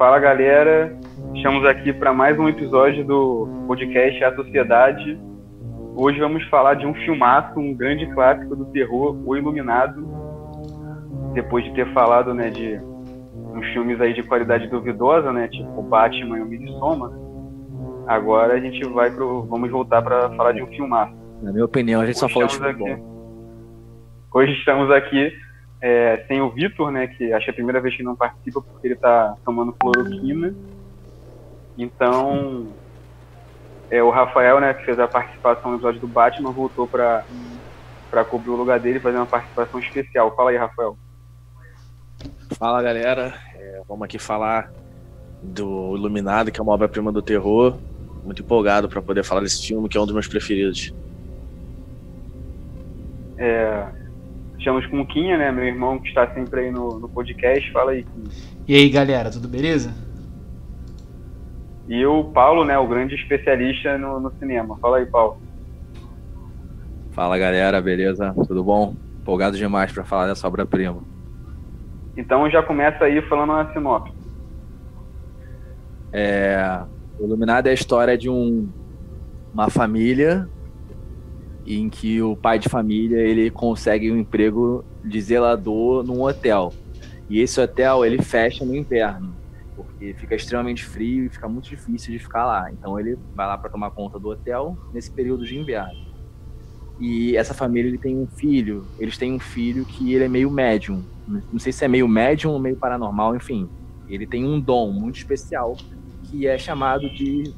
Fala galera, estamos aqui para mais um episódio do podcast A Sociedade. Hoje vamos falar de um filmaço, um grande clássico do terror, O Iluminado. Depois de ter falado, né, de uns filmes aí de qualidade duvidosa, né, tipo Batman e o Midsommar, agora a gente vai pro, vamos voltar para falar de um filmaço. Na minha opinião, a gente Hoje só falou de filme aqui, Hoje estamos aqui é, tem o Vitor, né, que acho que é a primeira vez que não participa porque ele está tomando cloroquina. Então, é, o Rafael, né, que fez a participação no episódio do Batman, voltou para para cobrir o lugar dele e fazer uma participação especial. Fala aí, Rafael. Fala, galera. É, vamos aqui falar do Iluminado, que é uma obra-prima do terror. Muito empolgado para poder falar desse filme, que é um dos meus preferidos. É, Estamos com o Quinha, né? Meu irmão que está sempre aí no, no podcast. Fala aí, Quinha. E aí, galera, tudo beleza? E o Paulo, né? O grande especialista no, no cinema. Fala aí, Paulo. Fala, galera, beleza? Tudo bom? Empolgado demais para falar dessa obra-prima. Então já começa aí falando na sinopse. É, o Iluminado é a história de um, uma família em que o pai de família ele consegue um emprego de zelador num hotel. E esse hotel ele fecha no inverno, porque fica extremamente frio e fica muito difícil de ficar lá. Então ele vai lá para tomar conta do hotel nesse período de inverno. E essa família ele tem um filho, eles têm um filho que ele é meio médium. Não sei se é meio médium ou meio paranormal, enfim. Ele tem um dom muito especial que é chamado de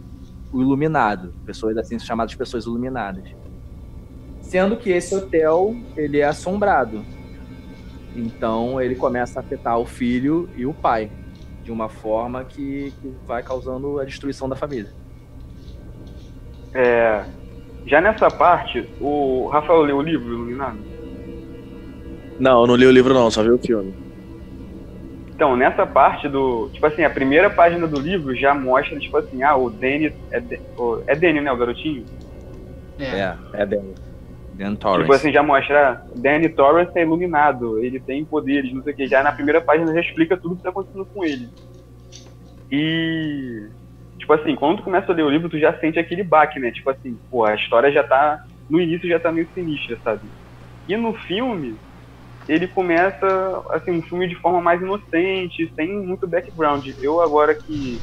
o iluminado, pessoas assim chamadas pessoas iluminadas. Sendo que esse hotel, ele é assombrado. Então ele começa a afetar o filho e o pai de uma forma que, que vai causando a destruição da família. É, já nessa parte, o Rafael leu o livro Iluminado? Não, eu não li o livro não, só vi o filme. Então, nessa parte do. Tipo assim, a primeira página do livro já mostra, tipo assim, ah, o Danny. É, é Danny, né? O garotinho? É, é, é Danny. Dan Torrance. Tipo assim, já mostra, Danny Torrance é iluminado, ele tem poderes, não sei o que. Já na primeira página já explica tudo o que tá acontecendo com ele. E. Tipo assim, quando tu começa a ler o livro, tu já sente aquele baque, né? Tipo assim, pô, a história já tá. No início já tá meio sinistra, sabe? E no filme, ele começa, assim, um filme de forma mais inocente, sem muito background. Eu, agora que,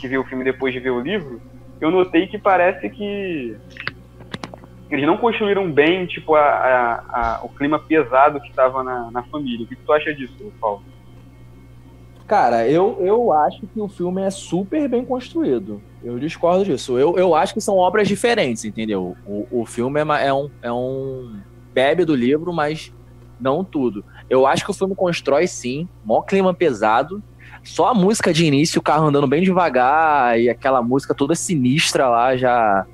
que vi o filme depois de ver o livro, eu notei que parece que eles não construíram bem, tipo, a, a, a o clima pesado que estava na, na família. O que, tu acha disso, Paulo? Cara, eu, eu acho que o filme é super bem construído. Eu discordo disso. Eu, eu acho que são obras diferentes, entendeu? O, o filme é, é, um, é um. bebe do livro, mas não tudo. Eu acho que o filme constrói sim, mó clima pesado. Só a música de início, o carro andando bem devagar e aquela música toda sinistra lá já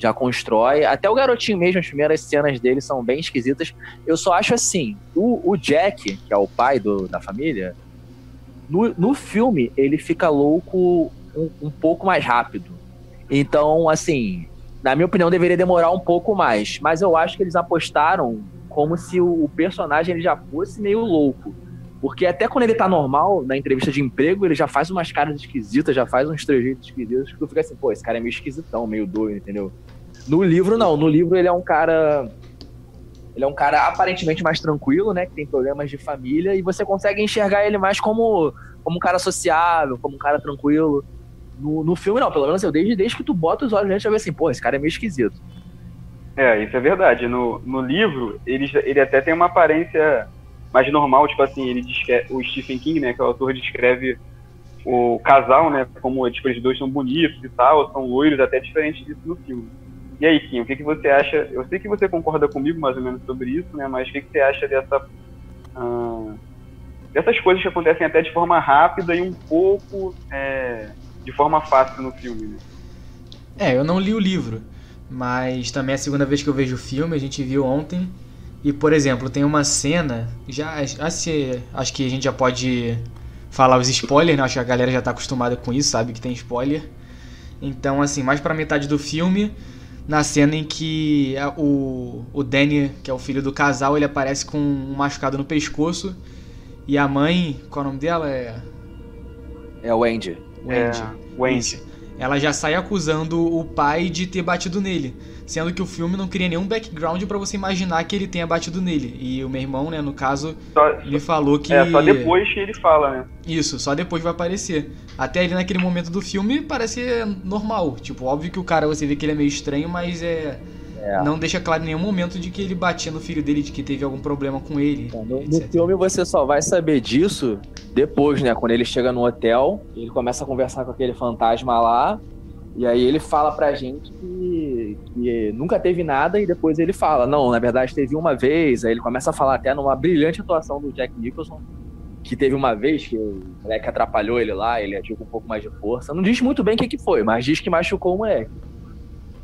já constrói. Até o garotinho mesmo, as primeiras cenas dele são bem esquisitas. Eu só acho assim, o, o Jack, que é o pai do, da família, no, no filme ele fica louco um, um pouco mais rápido. Então, assim, na minha opinião, deveria demorar um pouco mais. Mas eu acho que eles apostaram como se o, o personagem ele já fosse meio louco. Porque até quando ele tá normal, na entrevista de emprego, ele já faz umas caras esquisitas, já faz uns trejeitos esquisitos, que tu fica assim, pô, esse cara é meio esquisitão, meio doido, entendeu? No livro, não. No livro, ele é um cara. Ele é um cara aparentemente mais tranquilo, né? Que tem problemas de família, e você consegue enxergar ele mais como, como um cara sociável, como um cara tranquilo. No, no filme, não, pelo menos eu, desde, desde que tu bota os olhos nele, já vê assim, pô, esse cara é meio esquisito. É, isso é verdade. No, no livro, ele, ele até tem uma aparência mais normal, tipo assim, ele descreve, o Stephen King, né, que é o autor, descreve o casal, né, como tipo, eles dois são bonitos e tal, são loiros, até diferente disso no filme. E aí, Kim, o que, que você acha? Eu sei que você concorda comigo mais ou menos sobre isso, né? Mas o que, que você acha dessa. Uh, dessas coisas que acontecem até de forma rápida e um pouco é, de forma fácil no filme, né? É, eu não li o livro, mas também é a segunda vez que eu vejo o filme, a gente viu ontem. E, por exemplo, tem uma cena, já assim, acho que a gente já pode falar os spoilers, né? Acho que a galera já tá acostumada com isso, sabe que tem spoiler. Então, assim, mais pra metade do filme, na cena em que o, o Danny, que é o filho do casal, ele aparece com um machucado no pescoço e a mãe, qual é o nome dela? É. É o Wendy. Wendy. É, Wendy. Ela já sai acusando o pai de ter batido nele, sendo que o filme não cria nenhum background pra você imaginar que ele tenha batido nele. E o meu irmão, né, no caso, Só, me falou que é, só depois que ele fala, né? Isso, só depois vai aparecer. Até ali naquele momento do filme parece normal. Tipo, óbvio que o cara você vê que ele é meio estranho, mas é. É. Não deixa claro em nenhum momento de que ele batia no filho dele, de que teve algum problema com ele. Então, No, no filme você só vai saber disso depois, né? Quando ele chega no hotel, ele começa a conversar com aquele fantasma lá, e aí ele fala pra gente que, que nunca teve nada, e depois ele fala, não, na verdade teve uma vez, aí ele começa a falar até numa brilhante atuação do Jack Nicholson, que teve uma vez que o moleque atrapalhou ele lá, ele agiu com um pouco mais de força. Não diz muito bem o que, que foi, mas diz que machucou o moleque.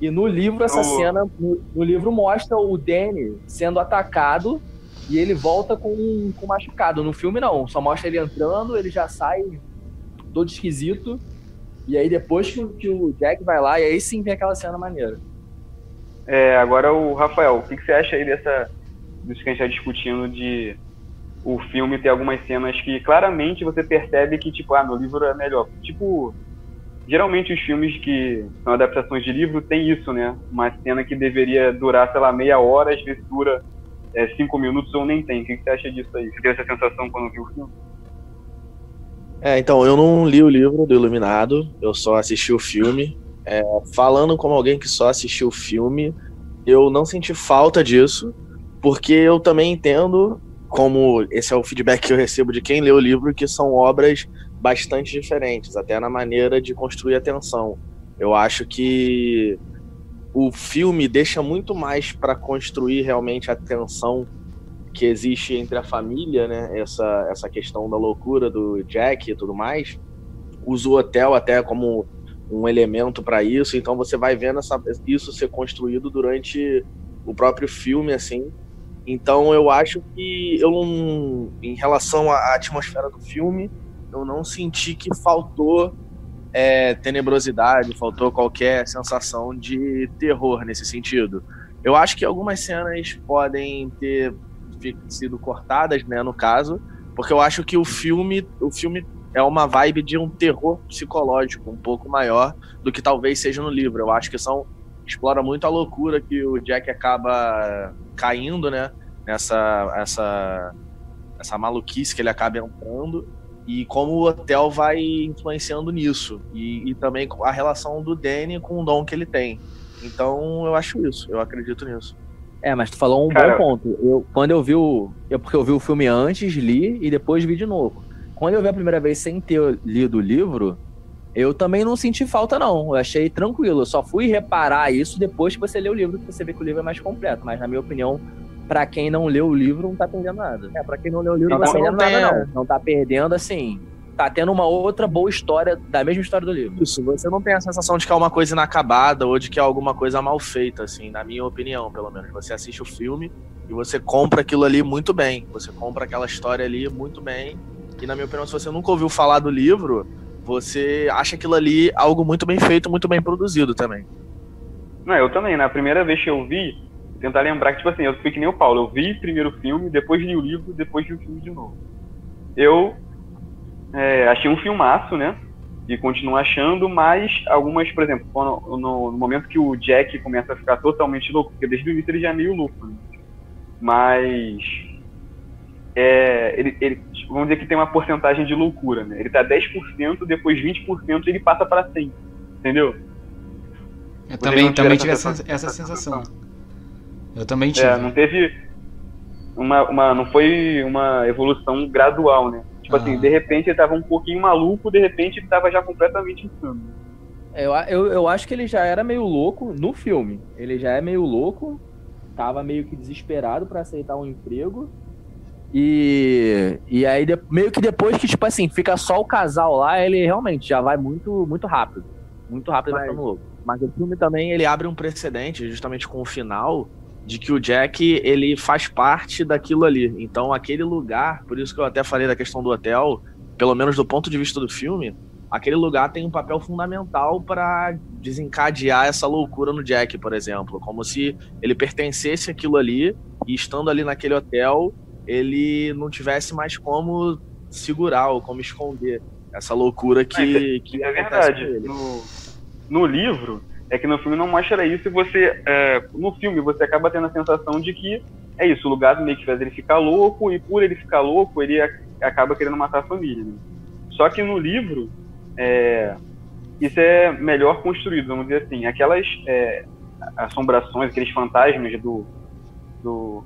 E no livro, essa No- cena, no, no livro mostra o Danny sendo atacado e ele volta com, com machucado. No filme, não. Só mostra ele entrando, ele já sai todo esquisito. E aí, depois que, o- que o Jack vai lá, e aí sim vem aquela cena maneira. É, agora o Rafael, o que, que você acha aí dessa disso que a gente está discutindo de o filme ter algumas cenas que claramente você percebe que, tipo, ah, no livro é melhor. Tipo, geralmente os filmes que são adaptações de livro tem isso, né? Uma cena que deveria durar, sei lá, meia hora, às vezes dura é, cinco minutos ou nem tem. O que, você acha disso aí? Você teve essa sensação quando viu o filme? É, então, eu não li o livro do Iluminado, eu só assisti o filme. É, falando como alguém que só assistiu o filme, eu não senti falta disso, porque eu também entendo, como esse é o feedback que eu recebo de quem lê o livro, que são obras bastante diferentes, até na maneira de construir a tensão. Eu acho que o filme deixa muito mais para construir realmente a tensão que existe entre a família, né? Essa, essa questão da loucura do Jack e tudo mais. Usa o hotel até como um elemento para isso, então você vai vendo essa, isso ser construído durante o próprio filme, assim. Então eu acho que eu em relação à atmosfera do filme, eu não senti que faltou é, tenebrosidade, faltou qualquer sensação de terror nesse sentido. Eu acho que algumas cenas podem ter sido cortadas, né, no caso, porque eu acho que o filme, o filme é uma vibe de um terror psicológico um pouco maior do que talvez seja no livro. Eu acho que são explora muito a loucura que o Jack acaba caindo, né, nessa essa essa maluquice que ele acaba entrando e como o hotel vai influenciando nisso e, e também a relação do Danny com o dom que ele tem. Então eu acho isso, eu acredito nisso. É, mas tu falou um Cara- bom ponto. Eu, quando eu vi o. Eu, porque eu vi o filme antes, li e depois vi de novo. Quando eu vi a primeira vez sem ter lido o livro, eu também não senti falta, não. Eu achei tranquilo. Eu só fui reparar isso depois que você lê o livro, que você vê que o livro é mais completo. Mas, na minha opinião, pra quem não leu o livro, não tá perdendo nada. É, pra quem não leu o livro, não, Não, tá perdendo não nada, não. Não tá perdendo, assim. Tá tendo uma outra boa história, da mesma história do livro. Isso, você não tem a sensação de que é uma coisa inacabada ou de que é alguma coisa mal feita, assim, na minha opinião, pelo menos. Você assiste o filme e você compra aquilo ali muito bem. Você compra aquela história ali muito bem. E na minha opinião, se você nunca ouviu falar do livro, você acha aquilo ali algo muito bem feito, muito bem produzido também. Não, eu também. Na primeira vez que eu vi, tentar lembrar que, tipo assim, eu fui que nem o Paulo. Eu vi primeiro o filme, depois li o livro, depois vi o filme de novo. Eu é, achei um filmaço, né? E continuo achando, mas algumas, por exemplo, quando- no, no momento que o Jack começa a ficar totalmente louco, porque desde o início ele já é meio louco, né? Mas. É, ele, ele- vamos dizer que tem uma porcentagem de loucura, né? Ele tá 10%, depois 20% ele passa para 100%. Entendeu? Eu Vocês também, também tive essa essa, essa sensação? sensação. Eu também tive. É, não teve uma, uma não foi uma evolução gradual, né? Tipo Ah. assim, de repente ele tava um pouquinho maluco, de repente ele tava já completamente insano. Eu, eu, eu acho que ele já era meio louco no filme. Ele já é meio louco, tava meio que desesperado pra aceitar um emprego. E, e aí, de- meio que depois que, tipo assim, fica só o casal lá, ele realmente já vai muito, muito rápido. Muito rápido ele vai Vai. ficando louco. Mas o filme também ele abre um precedente, justamente com o final, de que o Jack ele faz parte daquilo ali. Então aquele lugar, por isso que eu até falei da questão do hotel, pelo menos do ponto de vista do filme, aquele lugar tem um papel fundamental para desencadear essa loucura no Jack, por exemplo, como se ele pertencesse àquilo ali e estando ali naquele hotel, ele não tivesse mais como segurar ou como esconder Essa loucura que, é- que É acontece verdade. No, no livro, é que no filme não mostra isso e você. é, no filme você acaba tendo a sensação de que é isso, o lugar meio que faz ele ficar louco, e por ele ficar louco, ele acaba querendo matar a família. né? Só que no livro, é, isso é melhor construído, vamos dizer assim. Aquelas é, assombrações, aqueles fantasmas do, do,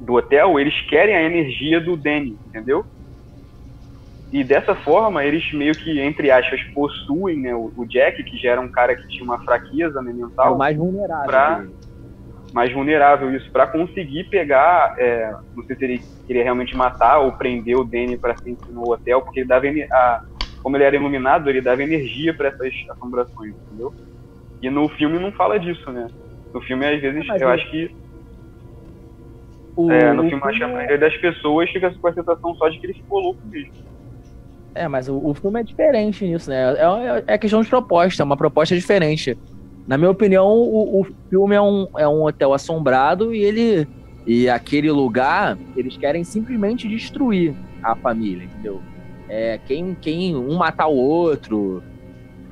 do hotel, eles querem a energia do Danny, entendeu? E dessa forma, eles meio que, entre aspas, possuem né, o, o Jack, que já era um cara que tinha uma fraqueza né, É mental, o mais vulnerável. Pra- mais vulnerável isso, para conseguir pegar, é, não sei se ele queria realmente matar ou prender o Danny para sempre no hotel, porque ele dava a, como ele era iluminado, ele dava energia para essas assombrações, entendeu? E no filme não fala disso, né? No filme, às vezes, Mas eu acho que O, é, no filme, acho que a maioria das pessoas fica com a sensação só de que ele ficou louco mesmo. É, mas o, o filme é diferente nisso, né? É, é, é questão de proposta, é uma proposta diferente. Na minha opinião, o, o filme é um, é um hotel assombrado e ele. E aquele lugar, eles querem simplesmente destruir a família, entendeu? É, quem, quem um matar o outro,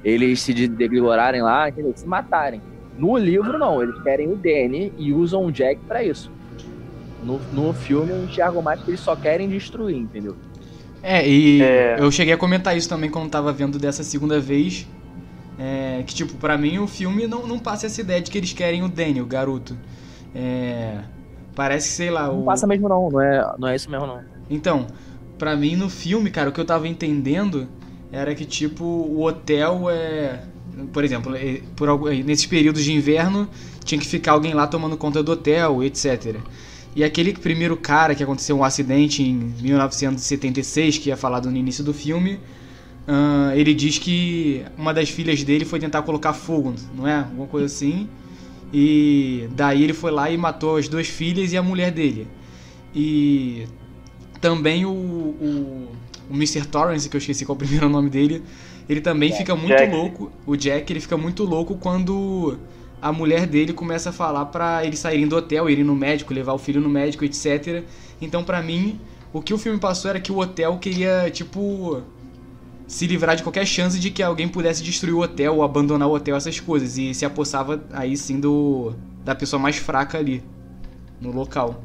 eles se de- degringorarem lá, entendeu? Se matarem. No livro, não, eles querem o Danny e usam o Jack pra isso. No, no filme, eu enxergo mais que eles só querem destruir, entendeu? É, e É. eu cheguei a comentar isso também quando tava vendo dessa segunda vez. é, que, tipo, pra mim o filme não, não passa essa ideia de que eles querem o Danny, o garoto. É, parece que, sei lá, Não o. passa mesmo, não, não é, não é isso mesmo, não. Então, pra mim no filme, cara, o que eu tava entendendo era que, tipo, o hotel é. Por exemplo, é, por, nesses períodos de inverno tinha que ficar alguém lá tomando conta do hotel, etc. E aquele primeiro cara que aconteceu um acidente em 1976, que é falado no início do filme, ah, ele diz que uma das filhas dele foi tentar colocar fogo, não é? Alguma coisa assim. E daí ele foi lá e matou as duas filhas e a mulher dele. E também o, o, o Mr. Torrance, que eu esqueci qual é o primeiro nome dele, ele também fica muito Jack. louco. O Jack, ele fica muito louco quando a mulher dele começa a falar pra eles saírem do hotel, irem no médico, levar o filho no médico, etc. Então, pra mim, o que o filme passou era que o hotel queria, tipo, se livrar de qualquer chance de que alguém pudesse destruir o hotel ou abandonar o hotel, essas coisas. E se apossava aí sim do da pessoa mais fraca ali no local.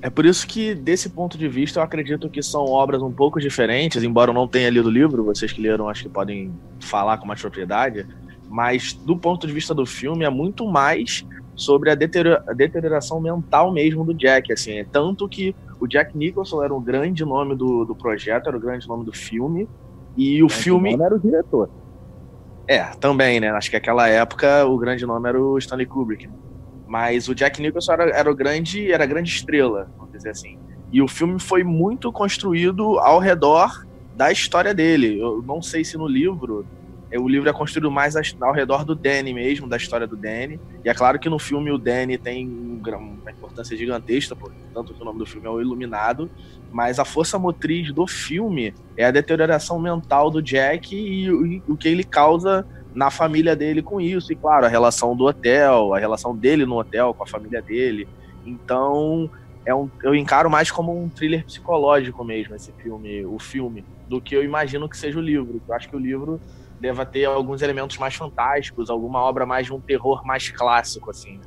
É por isso que, desse ponto de vista, eu acredito que são obras um pouco diferentes, embora eu não tenha lido o livro, vocês que leram acho que podem falar com mais propriedade, mas do ponto de vista do filme é muito mais sobre a, deteriora- a deterioração mental mesmo do Jack, assim, é tanto que o Jack Nicholson era o grande nome do, do projeto, era o grande nome do filme, e o filme... não era o diretor. É, também, né? Acho que naquela época o grande nome era o Stanley Kubrick. Mas o Jack Nicholson era, era o grande, era a grande estrela, vamos dizer assim. E o filme foi muito construído ao redor da história dele. Eu não sei se no livro o livro é construído mais ao redor do Danny mesmo, da história do Danny. E é claro que no filme o Danny tem um uma importância gigantesca, tanto que o nome do filme é O Iluminado. Mas a força motriz do filme é a deterioração mental do Jack e o que ele causa na família dele com isso. E claro, a relação do hotel, a relação dele no hotel com a família dele. Então, é um, eu encaro mais como um thriller psicológico mesmo, esse filme, o filme, do que eu imagino que seja o livro. Eu acho que o livro deva ter alguns elementos mais fantásticos, alguma obra mais de um terror mais clássico, assim.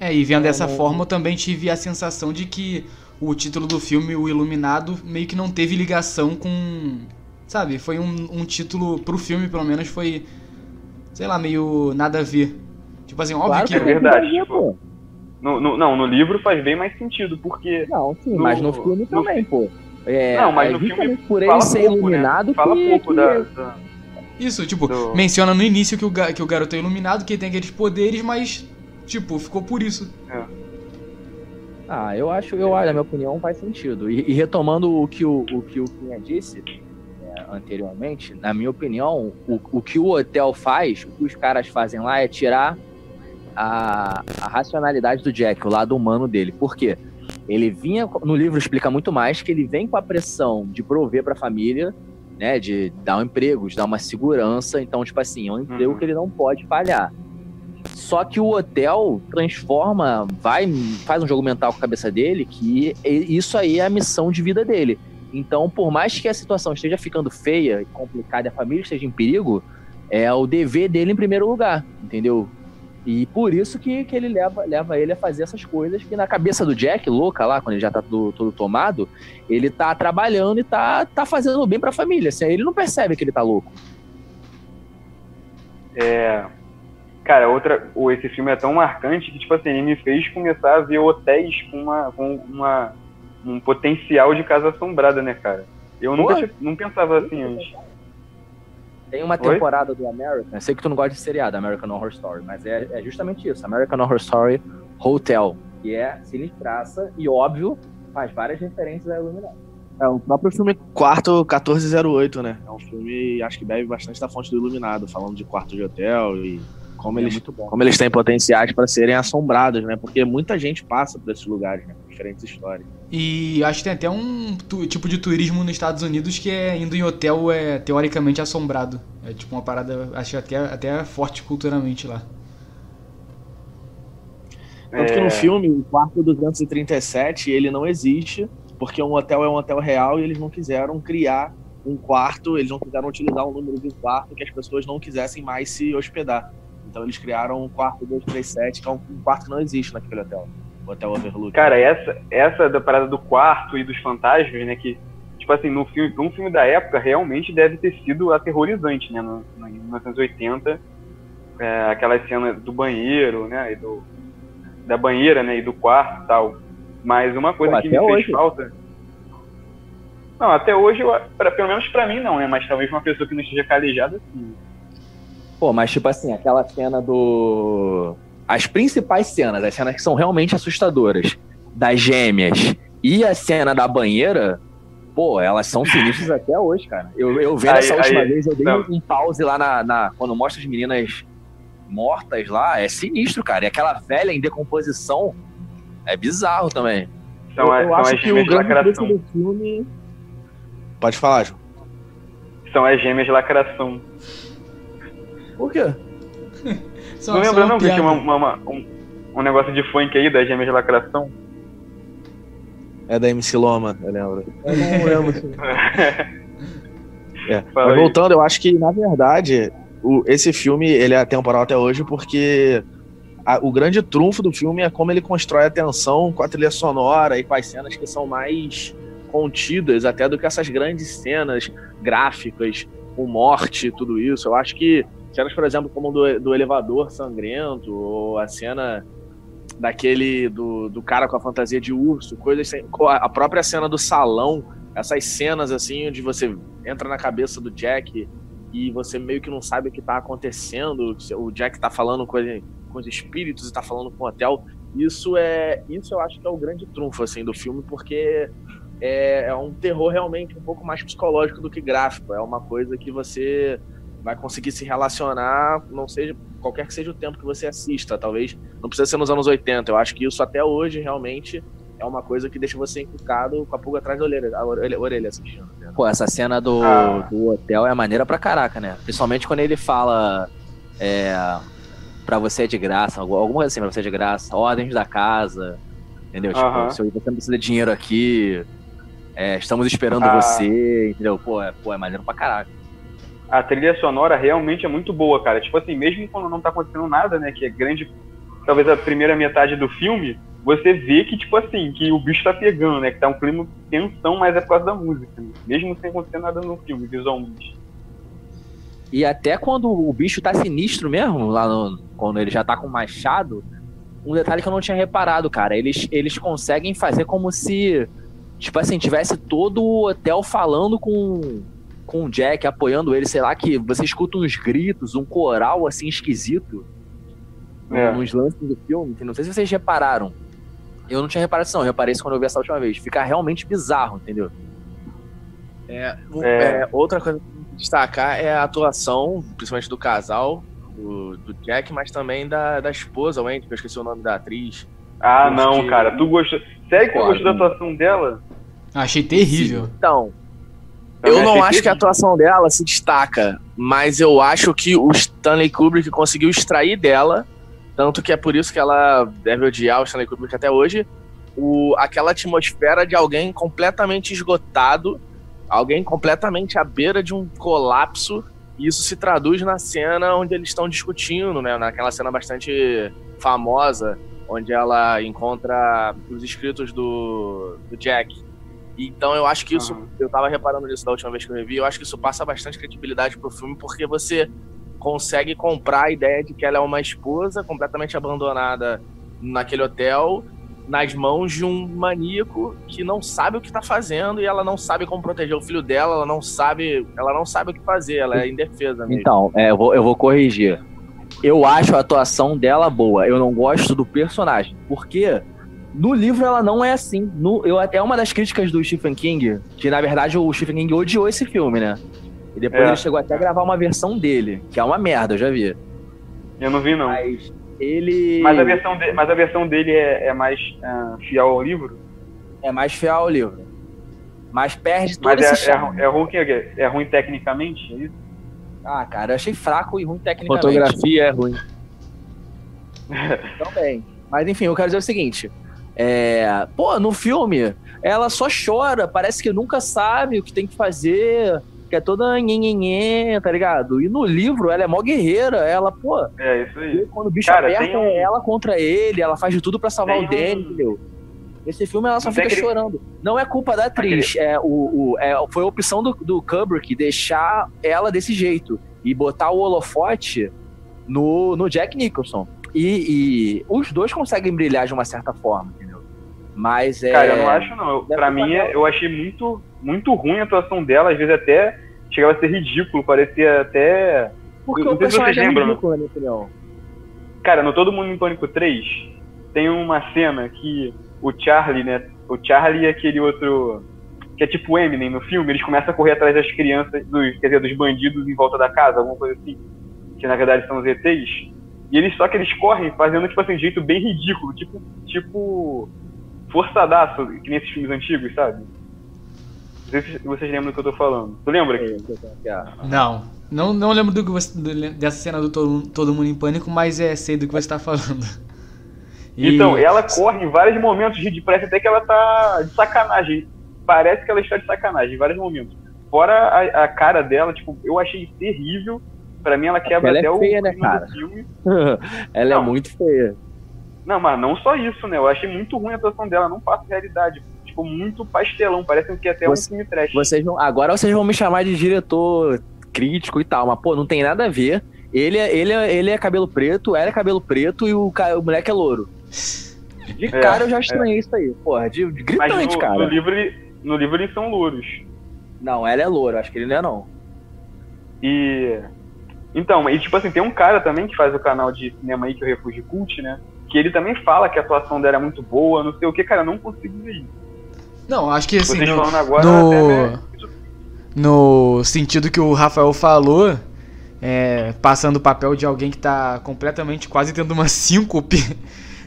É, e vendo dessa não- forma eu também tive a sensação de que o título do filme, O Iluminado, meio que não teve ligação com. Sabe, foi um, um título, pro filme pelo menos, foi. Sei lá, meio nada a ver. Tipo assim, óbvio Claro que. é verdade, tem tipo. No, no- não, no livro faz bem mais sentido, porque Não, sim, No- mas no filme no também, pô. É, Não, mas é no filme por ele fala ser pouco, iluminado né? Fala que, pouco que- da, da- Isso, tipo, Do- menciona no início que o, ga- que o garoto é iluminado, que ele tem aqueles poderes, mas, tipo, ficou por isso. Ah, eu acho, eu acho, na minha opinião, faz sentido. E, e retomando o que o, o que o Quinha disse é, anteriormente, na minha opinião, o, o que o hotel faz, o que os caras fazem lá é tirar a, a racionalidade do Jack, o lado humano dele. Por quê? Ele vinha, no livro explica muito mais, que ele vem com a pressão de prover para a família, né, de dar um emprego, de dar uma segurança. Então, tipo assim, é um emprego Uhum. que ele não pode falhar. Só que o hotel transforma, vai, faz um jogo mental com a cabeça dele que isso aí é a missão de vida dele. Então, por mais que a situação esteja ficando feia e complicada e a família esteja em perigo, é o dever dele em primeiro lugar, entendeu? E por isso que, que ele leva, leva ele a fazer essas coisas que na cabeça do Jack, louca lá, quando ele já tá todo, todo tomado, ele tá trabalhando e tá, tá fazendo bem pra família. Assim, ele não percebe que ele tá louco. É. Cara, outra, esse filme é tão marcante que, tipo assim, ele me fez começar a ver hotéis com, uma, com uma, um potencial de casa assombrada, né, cara? Eu nunca não pensava assim antes. Tem uma temporada Oi? do American, eu sei que tu não gosta de seriado, American Horror Story, mas é, é justamente isso, American Horror Story Hotel, que é sinistraça e, óbvio, faz várias referências a Illuminati. É, o próprio filme Quarto 1408, né? É um filme, acho que bebe bastante da fonte do Iluminado, falando de quarto de hotel e como, é eles, como eles têm potenciais para serem assombrados, né? Porque muita gente passa por esses lugares, né? Diferentes histórias. E acho que tem até um tu, tipo de turismo nos Estados Unidos que é indo em hotel é teoricamente assombrado. É tipo uma parada, acho até, até forte culturalmente lá. Tanto é... que no filme, o quarto 237, ele não existe, porque um hotel é um hotel real e eles não quiseram criar um quarto, eles não quiseram utilizar um número de quarto que as pessoas não quisessem mais se hospedar. Então eles criaram um quarto 237, que é um, um quarto que não existe naquele hotel. O Hotel Overlook. Cara, essa, essa da parada do quarto e dos fantasmas, né? Que, tipo assim, no filme, um filme da época, realmente deve ter sido aterrorizante, né? No, no, em 1980, é, aquela cena do banheiro, né? E do, da banheira, né? E do quarto e tal. Mas uma coisa Pô, que me fez falta. Não, até hoje, eu, pra, pelo menos pra mim não, né? Mas talvez uma pessoa que não esteja calejada, sim. Pô, mas tipo assim, aquela cena do. As principais cenas, as cenas que são realmente assustadoras, das gêmeas e a cena da banheira, pô, elas são sinistras até hoje, cara. Eu, eu vendo aí, essa última aí, vez, eu dei não. um pause lá na, na, Quando mostra as meninas mortas lá, é sinistro, cara. E aquela velha em decomposição é bizarro também. São, eu, eu são acho que o grande do filme. Pode falar, João. São as gêmeas de lacração. Por quê? só, não lembra não que tinha uma, uma, um, um negócio de funk aí das gêmeas de lacração? É da MC Loma, eu lembro. Eu não lembro. É. Mas voltando, eu acho que, na verdade, o, esse filme ele é atemporal até hoje porque a, o grande trunfo do filme é como ele constrói a tensão com a trilha sonora e com as cenas que são mais contidas até do que essas grandes cenas gráficas com morte tudo isso. Eu acho que Cenas, por exemplo, como do, do elevador sangrento, ou a cena daquele do, do cara com a fantasia de urso, coisas sem, a própria cena do salão, essas cenas assim onde você entra na cabeça do Jack e você meio que não sabe o que tá acontecendo, o Jack tá falando com, os espíritos e tá falando com o hotel. Isso é, isso eu acho que é o grande trunfo assim do filme, porque é, é um terror realmente um pouco mais psicológico do que gráfico. É uma coisa que você vai conseguir se relacionar, não seja qualquer que seja o tempo que você assista, talvez não precisa ser nos anos 80. Eu acho que isso até hoje realmente é uma coisa que deixa você encucado com a pulga atrás da orelha, a orelha, orelha assistindo. Né? Pô, essa cena do, ah. do hotel é maneira pra caraca, né? Principalmente quando ele fala é, pra você é de graça, alguma coisa assim, pra você é de graça, ordens da casa, entendeu? Tipo, se você não precisa de dinheiro aqui, é, estamos esperando ah. você, entendeu? Pô, é, pô, é maneiro pra caraca a trilha sonora realmente é muito boa, cara. Tipo assim, mesmo quando não tá acontecendo nada, né, que é grande, talvez a primeira metade do filme, você vê que, tipo assim, que o bicho tá pegando, né, que tá um clima de tensão, mas é por causa da música, né? mesmo sem acontecer nada no filme, visualmente. E até quando o bicho tá sinistro mesmo, lá no, quando ele já tá com o machado, um detalhe que eu não tinha reparado, cara, eles, eles conseguem fazer como se, tipo assim, tivesse todo o hotel falando com com o Jack apoiando ele, sei lá, que você escuta uns gritos, um coral assim esquisito é. nos lances do filme. Não sei se vocês repararam. Eu não tinha reparado isso, não. Eu reparei isso quando eu vi essa última vez. Fica realmente bizarro, entendeu? É, é. é outra coisa que destacar é a atuação, principalmente do casal, do, do Jack, mas também da, da esposa, Wendy, que eu esqueci o nome da atriz. Ah, não, cara. Tu gostou. Sério que tu gostou da atuação dela? Achei terrível. Então, eu não acho que a atuação dela se destaca, mas eu acho que o Stanley Kubrick conseguiu extrair dela, tanto que é por isso que ela deve odiar o Stanley Kubrick até hoje, o, aquela atmosfera de alguém completamente esgotado, alguém completamente à beira de um colapso, e isso se traduz na cena onde eles estão discutindo, né? Naquela cena bastante famosa, onde ela encontra os escritos do, do Jack. Então eu acho que isso, uhum. eu tava reparando nisso da última vez que eu revi, eu acho que isso passa bastante credibilidade pro filme, porque você consegue comprar a ideia de que ela é uma esposa completamente abandonada naquele hotel, nas mãos de um maníaco que não sabe o que tá fazendo e ela não sabe como proteger o filho dela, ela não sabe, ela não sabe o que fazer, ela é indefesa mesmo. Então, é, eu, vou, eu vou corrigir. Eu acho a atuação dela boa, eu não gosto do personagem, porque no livro ela não é assim. No, eu, é uma das críticas do Stephen King, que na verdade o Stephen King odiou esse filme, né? E depois é. ele chegou até a gravar uma versão dele, que é uma merda, eu já vi. Eu não vi, não. Mas ele. Mas a versão, de, mas a versão dele é, é mais uh, fiel ao livro? É mais fiel ao livro. Mas perde todo mas esse é, é, é, ruim, é ruim tecnicamente, é isso? Ah, cara, eu achei fraco e ruim tecnicamente. Fotografia é ruim. Também. Mas enfim, eu quero dizer o seguinte. É, pô, no filme, ela só chora, parece que nunca sabe o que tem que fazer que é toda nhenhenhen, tá ligado? E no livro ela é mó guerreira, ela, pô. É, isso aí. Quando o bicho Cara, aperta, um... é ela contra ele, ela faz de tudo para salvar tem o Danny, um... Esse filme ela só fica aquele... chorando. Não é culpa da atriz, aquele... é, o, o, é, foi a opção do, do Kubrick deixar ela desse jeito e botar o holofote no, no Jack Nicholson. E, e os dois conseguem brilhar de uma certa forma, entendeu? Mas é. Cara, eu não acho, não. Eu, pra mim, eu achei muito muito ruim a atuação dela, às vezes até chegava a ser ridículo, parecia até. Porque não o personagem é ridículo, na minha opinião. Cara, no Todo Mundo em Pânico 3, tem uma cena que o Charlie, né? O Charlie e aquele outro. Que é tipo Eminem no filme, eles começam a correr atrás das crianças, dos, quer dizer, dos bandidos em volta da casa, alguma coisa assim. Que na verdade são os ETs. E eles só que eles correm fazendo, tipo assim, de jeito bem ridículo, tipo, tipo forçadaço, que nem esses filmes antigos, sabe? Não sei se vocês lembram do que eu tô falando. Tu lembra? Não. Não, não lembro do que você, dessa cena do todo, todo Mundo em Pânico, mas é, sei do que você tá falando. E... Então, ela corre em vários momentos de parece até que ela tá de sacanagem. Parece que ela está de sacanagem em vários momentos. Fora a, a cara dela, tipo, eu achei terrível. Pra mim, ela quebra ela é até é feia, o né, cara? filme. ela é não. é muito feia. Não, mas não só isso, né? Eu achei muito ruim a atuação dela, não passa realidade ficou muito pastelão, parece que até Você, um filme trash. Vocês vão, agora vocês vão me chamar de diretor crítico e tal, mas pô, não tem nada a ver. Ele é, ele é, ele é cabelo preto, ela é cabelo preto e o, o moleque é louro. De é, cara eu já estranhei é. isso aí, porra, de, de gritante, no, cara. No livro, no livro eles são louros. Não, ela é loura, acho que ele não é não. E. Então, e tipo assim, tem um cara também que faz o canal de cinema aí, que é o Refúgio Cult, né? Que ele também fala que a atuação dela é muito boa, não sei o que, cara, eu não consigo ver isso. Não, acho que assim, no, agora, no, no sentido que o Rafael falou, é, passando o papel de alguém que tá completamente quase tendo uma síncope,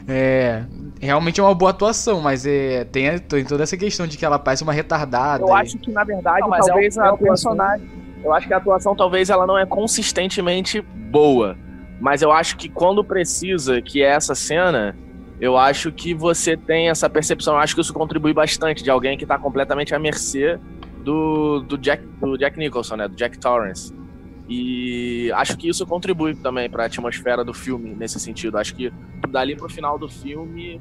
é, realmente é uma boa atuação, mas é, tem, tem toda essa questão de que ela parece uma retardada. Eu e... acho que, na verdade, não, talvez é um, a personagem. Eu acho que a atuação talvez ela não é consistentemente boa. Mas eu acho que quando precisa, que é essa cena, eu acho que você tem essa percepção, eu acho que isso contribui bastante de alguém que está completamente à mercê do, do, Jack, do Jack Nicholson, né? Do Jack Torrance. E acho que isso contribui também para a atmosfera do filme nesse sentido. Acho que dali pro final do filme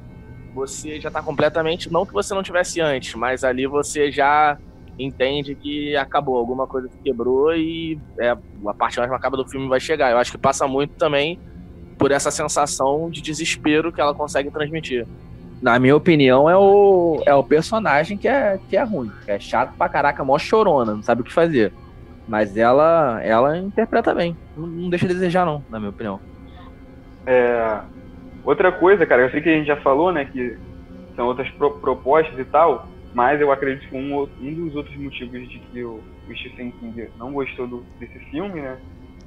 você já está completamente, não que você não tivesse antes, mas ali você já entende que acabou, alguma coisa que quebrou e é, a parte mais macabra do filme vai chegar. Eu acho que passa muito também por essa sensação de desespero que ela consegue transmitir. Na minha opinião, é o, é o personagem que é, que é ruim. Que é chato pra caraca, mó chorona, não sabe o que fazer. Mas ela, ela interpreta bem. Não, não deixa de desejar, não, na minha opinião. É, outra coisa, cara, eu sei que a gente já falou, né, que são outras pro, propostas e tal, mas eu acredito que um, um dos outros motivos de que o, o Stephen King não gostou do, desse filme, né,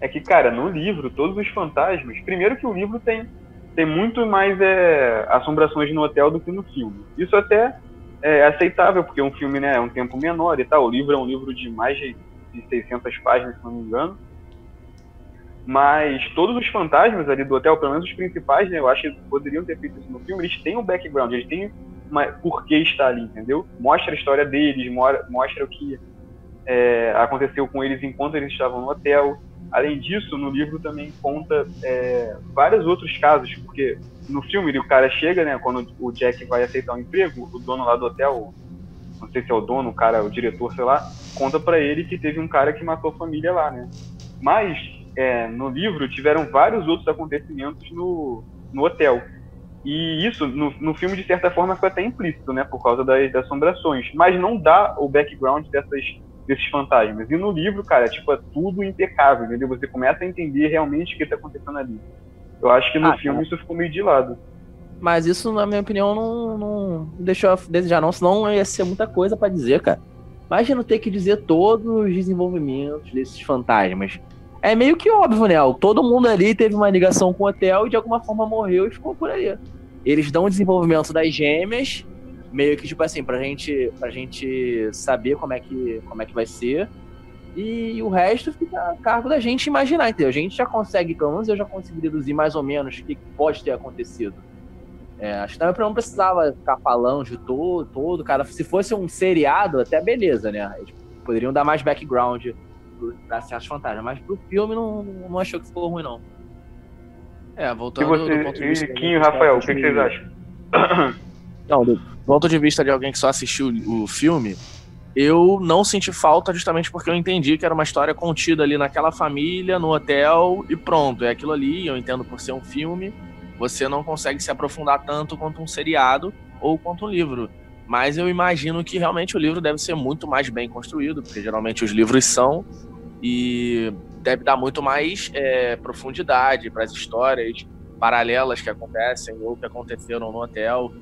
é que, cara, no livro, todos os fantasmas. Primeiro que o livro tem, tem muito mais é, assombrações no hotel do que no filme. Isso até é aceitável, porque um filme né, é um tempo menor e tal. O livro é um livro de mais de, de 600 páginas, se não me engano. Mas todos os fantasmas ali do hotel, pelo menos os principais, né, eu acho que poderiam ter feito isso no filme, eles têm um background, eles têm por que está ali, entendeu? Mostra a história deles, mostra o que é, aconteceu com eles enquanto eles estavam no hotel. Além disso, no livro também conta é, vários outros casos, porque no filme o cara chega, né, quando o Jack vai aceitar um emprego, o dono lá do hotel, não sei se é o dono, o cara, o diretor, sei lá, conta para ele que teve um cara que matou a família lá, né. Mas é, no livro tiveram vários outros acontecimentos no, no hotel. E isso, no, no filme, de certa forma, foi até implícito, né? Por causa das, das assombrações. Mas não dá o background dessas, desses fantasmas. E no livro, cara, tipo, é tudo impecável, entendeu? Você começa a entender realmente o que está acontecendo ali. Eu acho que no ah, filme isso ficou meio de lado. Mas isso, na minha opinião, não, não deixou a desejar, não. Senão ia ser muita coisa para dizer, cara. Imagina ter que dizer todos os desenvolvimentos desses fantasmas é meio que óbvio, né? Todo mundo ali teve uma ligação com o hotel e de alguma forma morreu e ficou por ali. Eles dão o desenvolvimento das gêmeas, meio que tipo assim, pra gente, pra gente saber como é que, como é que vai ser. E o resto fica a cargo da gente imaginar, entendeu? A gente já consegue, pelo menos eu já consegui deduzir mais ou menos o que pode ter acontecido. É, acho que também não precisava ficar falando de todo, todo, cara. Se fosse um seriado, até beleza, né? Eles poderiam dar mais background pra certos fantasmas. Mas pro filme não, não achou que ficou ruim, não. É, voltando e você, do ponto de vista. E Rafael, o que, que, vocês acham? Não, do ponto de vista de alguém que só assistiu o filme, eu não senti falta justamente porque eu entendi que era uma história contida ali naquela família, no hotel e pronto. É aquilo ali, eu entendo por ser um filme, você não consegue se aprofundar tanto quanto um seriado ou quanto um livro. Mas eu imagino que realmente o livro deve ser muito mais bem construído, porque geralmente os livros são, e deve dar muito mais é, profundidade para as histórias paralelas que acontecem ou que aconteceram no hotel.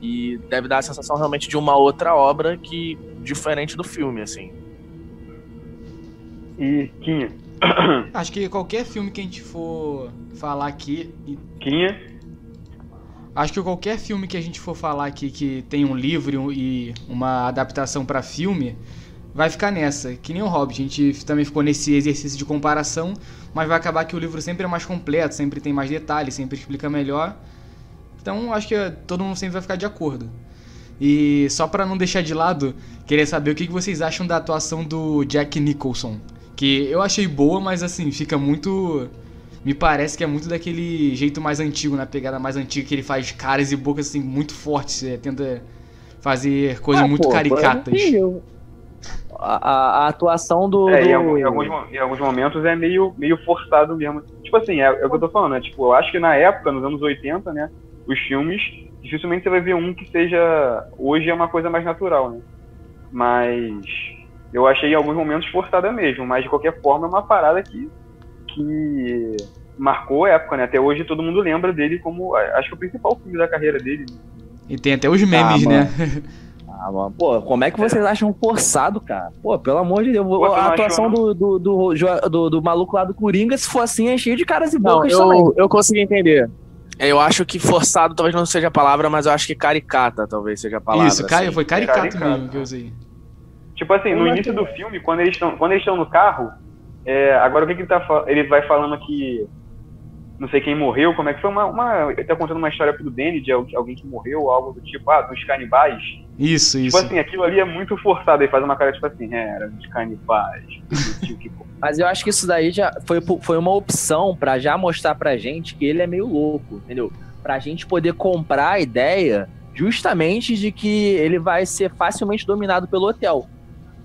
E deve dar a sensação realmente de uma outra obra que diferente do filme, assim. E Quinha? Acho que qualquer filme que a gente for falar aqui. Quinha? Acho que qualquer filme que a gente for falar aqui que tem um livro e uma adaptação para filme, vai ficar nessa. Que nem o Hobbit, a gente também ficou nesse exercício de comparação, mas vai acabar que o livro sempre é mais completo, sempre tem mais detalhes, sempre explica melhor. Então acho que todo mundo sempre vai ficar de acordo. E só para não deixar de lado, queria saber o que vocês acham da atuação do Jack Nicholson. Que eu achei boa, mas assim, fica muito me parece que é muito daquele jeito mais antigo, na pegada mais antiga, que ele faz caras e bocas assim muito fortes, é, tenta fazer coisas ah, muito pô, caricatas. A, a, atuação do. É, do... Em, alguns, em, alguns, em, alguns, momentos é meio, meio forçado mesmo. Tipo assim, é, é o que eu tô falando, né? Tipo, eu acho que na época, nos anos 80, né? Os filmes, dificilmente você vai ver um que seja. Hoje é uma coisa mais natural, né? Mas. Eu achei em alguns momentos forçada mesmo, mas de qualquer forma é uma parada que que marcou a época, né? Até hoje todo mundo lembra dele como, acho que o principal filme da carreira dele. E tem até os memes, ah, né? Ah, mano. Pô, como é que vocês acham forçado, cara? Pô, pelo amor de Deus. Pô, a atuação do, do, do, do, do maluco lá do Coringa, se for assim, é cheio de caras e bocas não, eu, Eu consegui entender. Eu acho que forçado talvez não seja a palavra, mas eu acho que caricata talvez seja a palavra. Isso, assim. foi caricato, caricato mesmo que eu usei. Tipo assim, no início do filme, quando eles estão quando eles estão no carro, é, agora o que, que ele, tá, ele vai falando que não sei quem morreu, como é que foi uma, uma ele tá contando uma história pro Danny de alguém que morreu, algo do tipo, ah, dos canibais. Isso, tipo isso. Tipo assim, aquilo ali é muito forçado, ele faz uma cara tipo assim, é, era dos canibais. Mas eu acho que isso daí já foi, foi uma opção para já mostrar pra gente que ele é meio louco, entendeu? Pra gente poder comprar a ideia justamente de que ele vai ser facilmente dominado pelo hotel.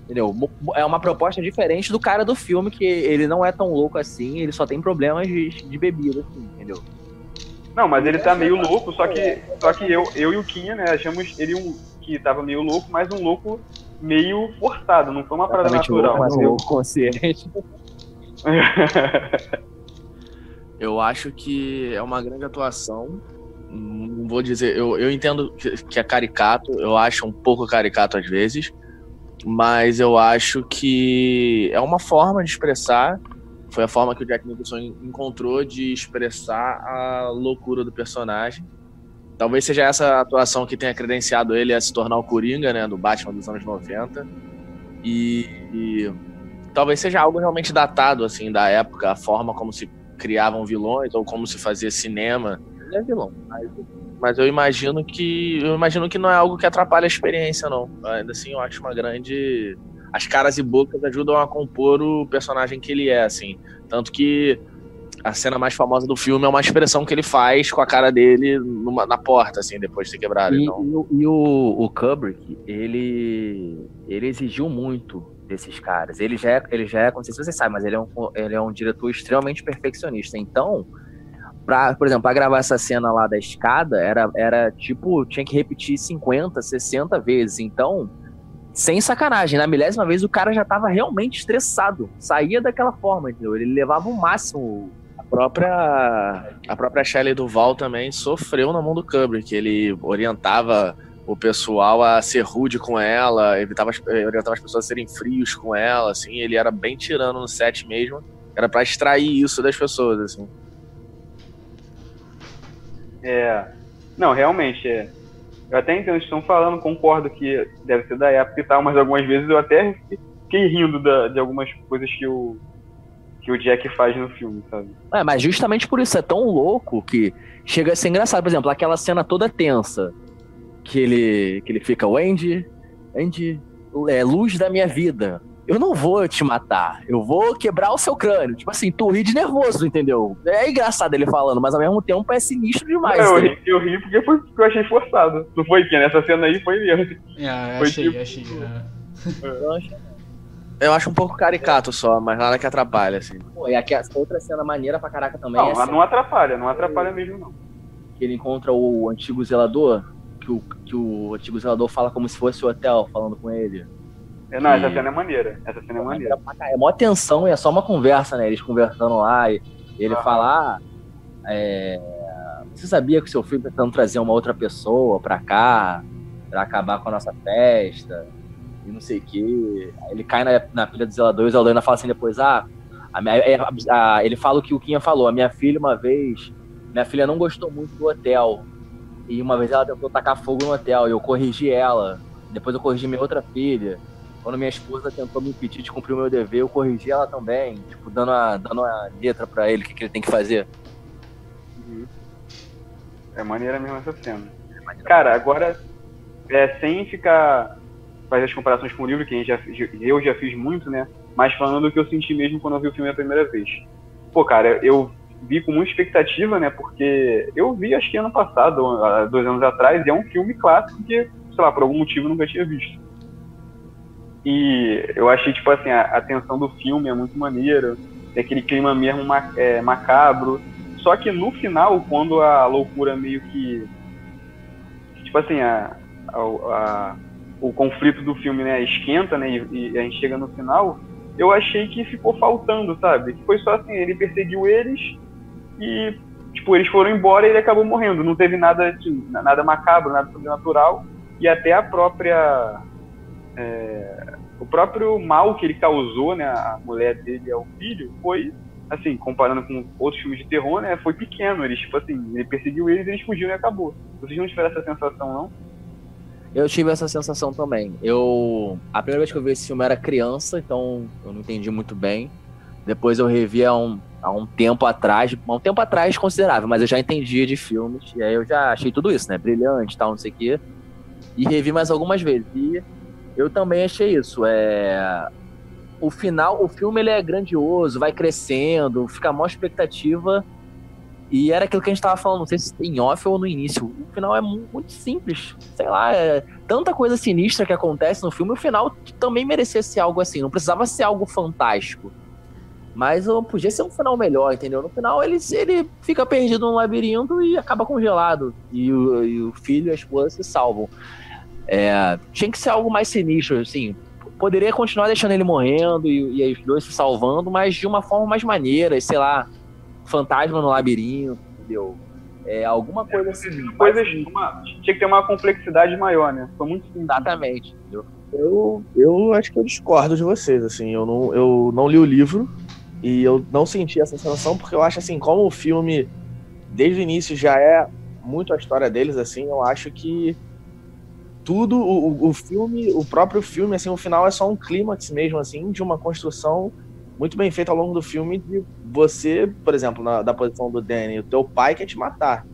Entendeu? É uma proposta diferente do cara do filme, que ele não é tão louco assim, ele só tem problemas de, de bebida, assim, entendeu? Não, mas ele tá meio louco, só que, só que eu, eu e o Kinha, né, achamos ele um que tava meio louco, mas um louco meio forçado, não foi uma parada natural. Louco, mas um louco consciente. eu acho que é uma grande atuação. Não vou dizer, eu, eu entendo que é caricato, eu acho um pouco caricato às vezes, mas eu acho que é uma forma de expressar. Foi a forma que o Jack Nicholson encontrou de expressar a loucura do personagem. Talvez seja essa atuação que tenha credenciado ele a se tornar o Coringa, né, do Batman dos anos 90. E, e talvez seja algo realmente datado, assim, da época, a forma como se criavam vilões ou como se fazia cinema. Ele é vilão, mas mas eu imagino que eu imagino que não é algo que atrapalha a experiência, não. Ainda assim, eu acho uma grande as caras e bocas ajudam a compor o personagem que ele é, assim. Tanto que a cena mais famosa do filme é uma expressão que ele faz com a cara dele numa, na porta, assim, depois de ter quebrado. E, então. e, e o, o Kubrick, ele, ele exigiu muito desses caras. Ele já é, ele já é, não sei se você sabe, mas ele é um, ele é um diretor extremamente perfeccionista. Então, pra, por exemplo, para gravar essa cena lá da escada, era, era tipo, tinha que repetir 50, 60 vezes. Então, sem sacanagem, na milésima vez o cara já tava realmente estressado. Saía daquela forma, entendeu? Ele levava o máximo a própria a própria Shelley Duval também sofreu na mão do Kubrick. Ele orientava o pessoal a ser rude com ela, evitava, orientava as pessoas a serem frios com ela, assim. Ele era bem tirano no set mesmo. Era para extrair isso das pessoas, assim. É. Não, realmente, é. Eu até entendo o que estão falando, concordo que deve ser da época e tal, mas algumas vezes eu até fiquei rindo da, de algumas coisas que o, que o Jack faz no filme, sabe? É, mas justamente por isso é tão louco que chega a ser engraçado. Por exemplo, aquela cena toda tensa que ele, que ele fica, o Andy, Andy, é luz da minha vida eu não vou te matar, eu vou quebrar o seu crânio. Tipo assim, tu ri de nervoso, entendeu? É engraçado ele falando, mas ao mesmo tempo é sinistro demais. eu, ri, eu ri porque foi porque eu achei forçado. Não foi que nessa cena aí foi mesmo. É, foi achei, tipo... achei. Eu acho um pouco caricato só, mas nada que atrapalha, assim. Pô, e aqui, outra cena maneira pra caraca também. Não, é não atrapalha, não atrapalha mesmo, não. Que ele encontra o antigo zelador, que o, que o antigo zelador fala como se fosse o hotel falando com ele. É, não, essa cena é maneira. Essa cena é maneira. É mó tensão e é só uma conversa, né? Eles conversando lá e ele ah. fala. Ah, é, você sabia que o seu filho tá tentando trazer uma outra pessoa pra cá, pra acabar com a nossa festa? E não sei o quê. Aí ele cai na, na pilha do zelador e o zelador ainda fala assim depois: ah, a minha, a, é, a, ele fala o que o Kinha falou. A minha filha, uma vez, minha filha não gostou muito do hotel. E uma vez ela tentou tacar fogo no hotel e eu corrigi ela. Depois eu corrigi minha outra filha quando minha esposa tentou me impedir de cumprir o meu dever, eu corrigi ela também, tipo, dando a, dando a letra para ele, o que, que ele tem que fazer. Uhum. É maneira mesmo essa cena. É Cara, agora, é, sem ficar fazer as comparações com o livro, que a gente já, eu já fiz muito, né? Mas falando do que eu senti mesmo quando eu vi o filme a primeira vez. Pô, cara, eu vi com muita expectativa, né? Porque eu vi, acho que ano passado, dois anos atrás, e é um filme clássico que, sei lá, por algum motivo eu nunca tinha visto. E eu achei, tipo assim, a, a tensão do filme é muito maneira, tem aquele clima mesmo ma, é, macabro. Só que no final, quando a loucura meio que. Tipo assim, a, a, o conflito do filme né, esquenta, né? E, e, a gente chega no final, eu achei que ficou faltando, sabe? Que foi só assim, ele perseguiu eles e, tipo, eles foram embora e ele acabou morrendo. Não teve nada, assim, nada macabro, nada sobrenatural. E até a própria é, o próprio mal que ele causou, né, a mulher dele ao filho, foi, assim, comparando com outros filmes de terror, né, foi pequeno. Eles, tipo assim, ele perseguiu eles, eles fugiram e acabou. Vocês não tiveram essa sensação, não? Eu tive essa sensação também. Eu, a primeira vez que eu vi esse filme era criança, então eu não entendi muito bem. Depois eu revi há um, há um tempo atrás, há um tempo atrás considerável, mas eu já entendia de filmes, e aí eu já achei tudo isso, né, brilhante, tal, não sei o quê. E revi mais algumas vezes. E eu também achei isso. É... O final, o filme ele é grandioso, vai crescendo, fica a maior expectativa. E era aquilo que a gente tava falando, não sei se em off ou no início. O final é muito simples. Sei lá, é tanta coisa sinistra que acontece no filme. O final também merecia ser algo assim. Não precisava ser algo fantástico. Mas podia ser um final melhor, entendeu? No final ele, ele fica perdido no labirinto e acaba congelado. E o, e o filho e a esposa se salvam. É, tinha que ser algo mais sinistro, assim. Poderia continuar deixando ele morrendo e, e os dois se salvando, mas de uma forma mais maneira, sei lá, fantasma no labirinto, entendeu? É, alguma coisa assim. Coisas, uma, tinha que ter uma complexidade maior, né? Foi muito simples. Exatamente, entendeu? Eu, eu acho que eu discordo de vocês, assim. Eu não, eu não li o livro e eu não senti essa sensação, porque eu acho assim, como o filme, desde o início, já é muito a história deles, assim, eu acho que tudo, o, o filme, o próprio filme, assim, o final é só um clímax mesmo, assim, de uma construção muito bem feita ao longo do filme de você, por exemplo, na, da posição do Danny, o teu pai quer te matar.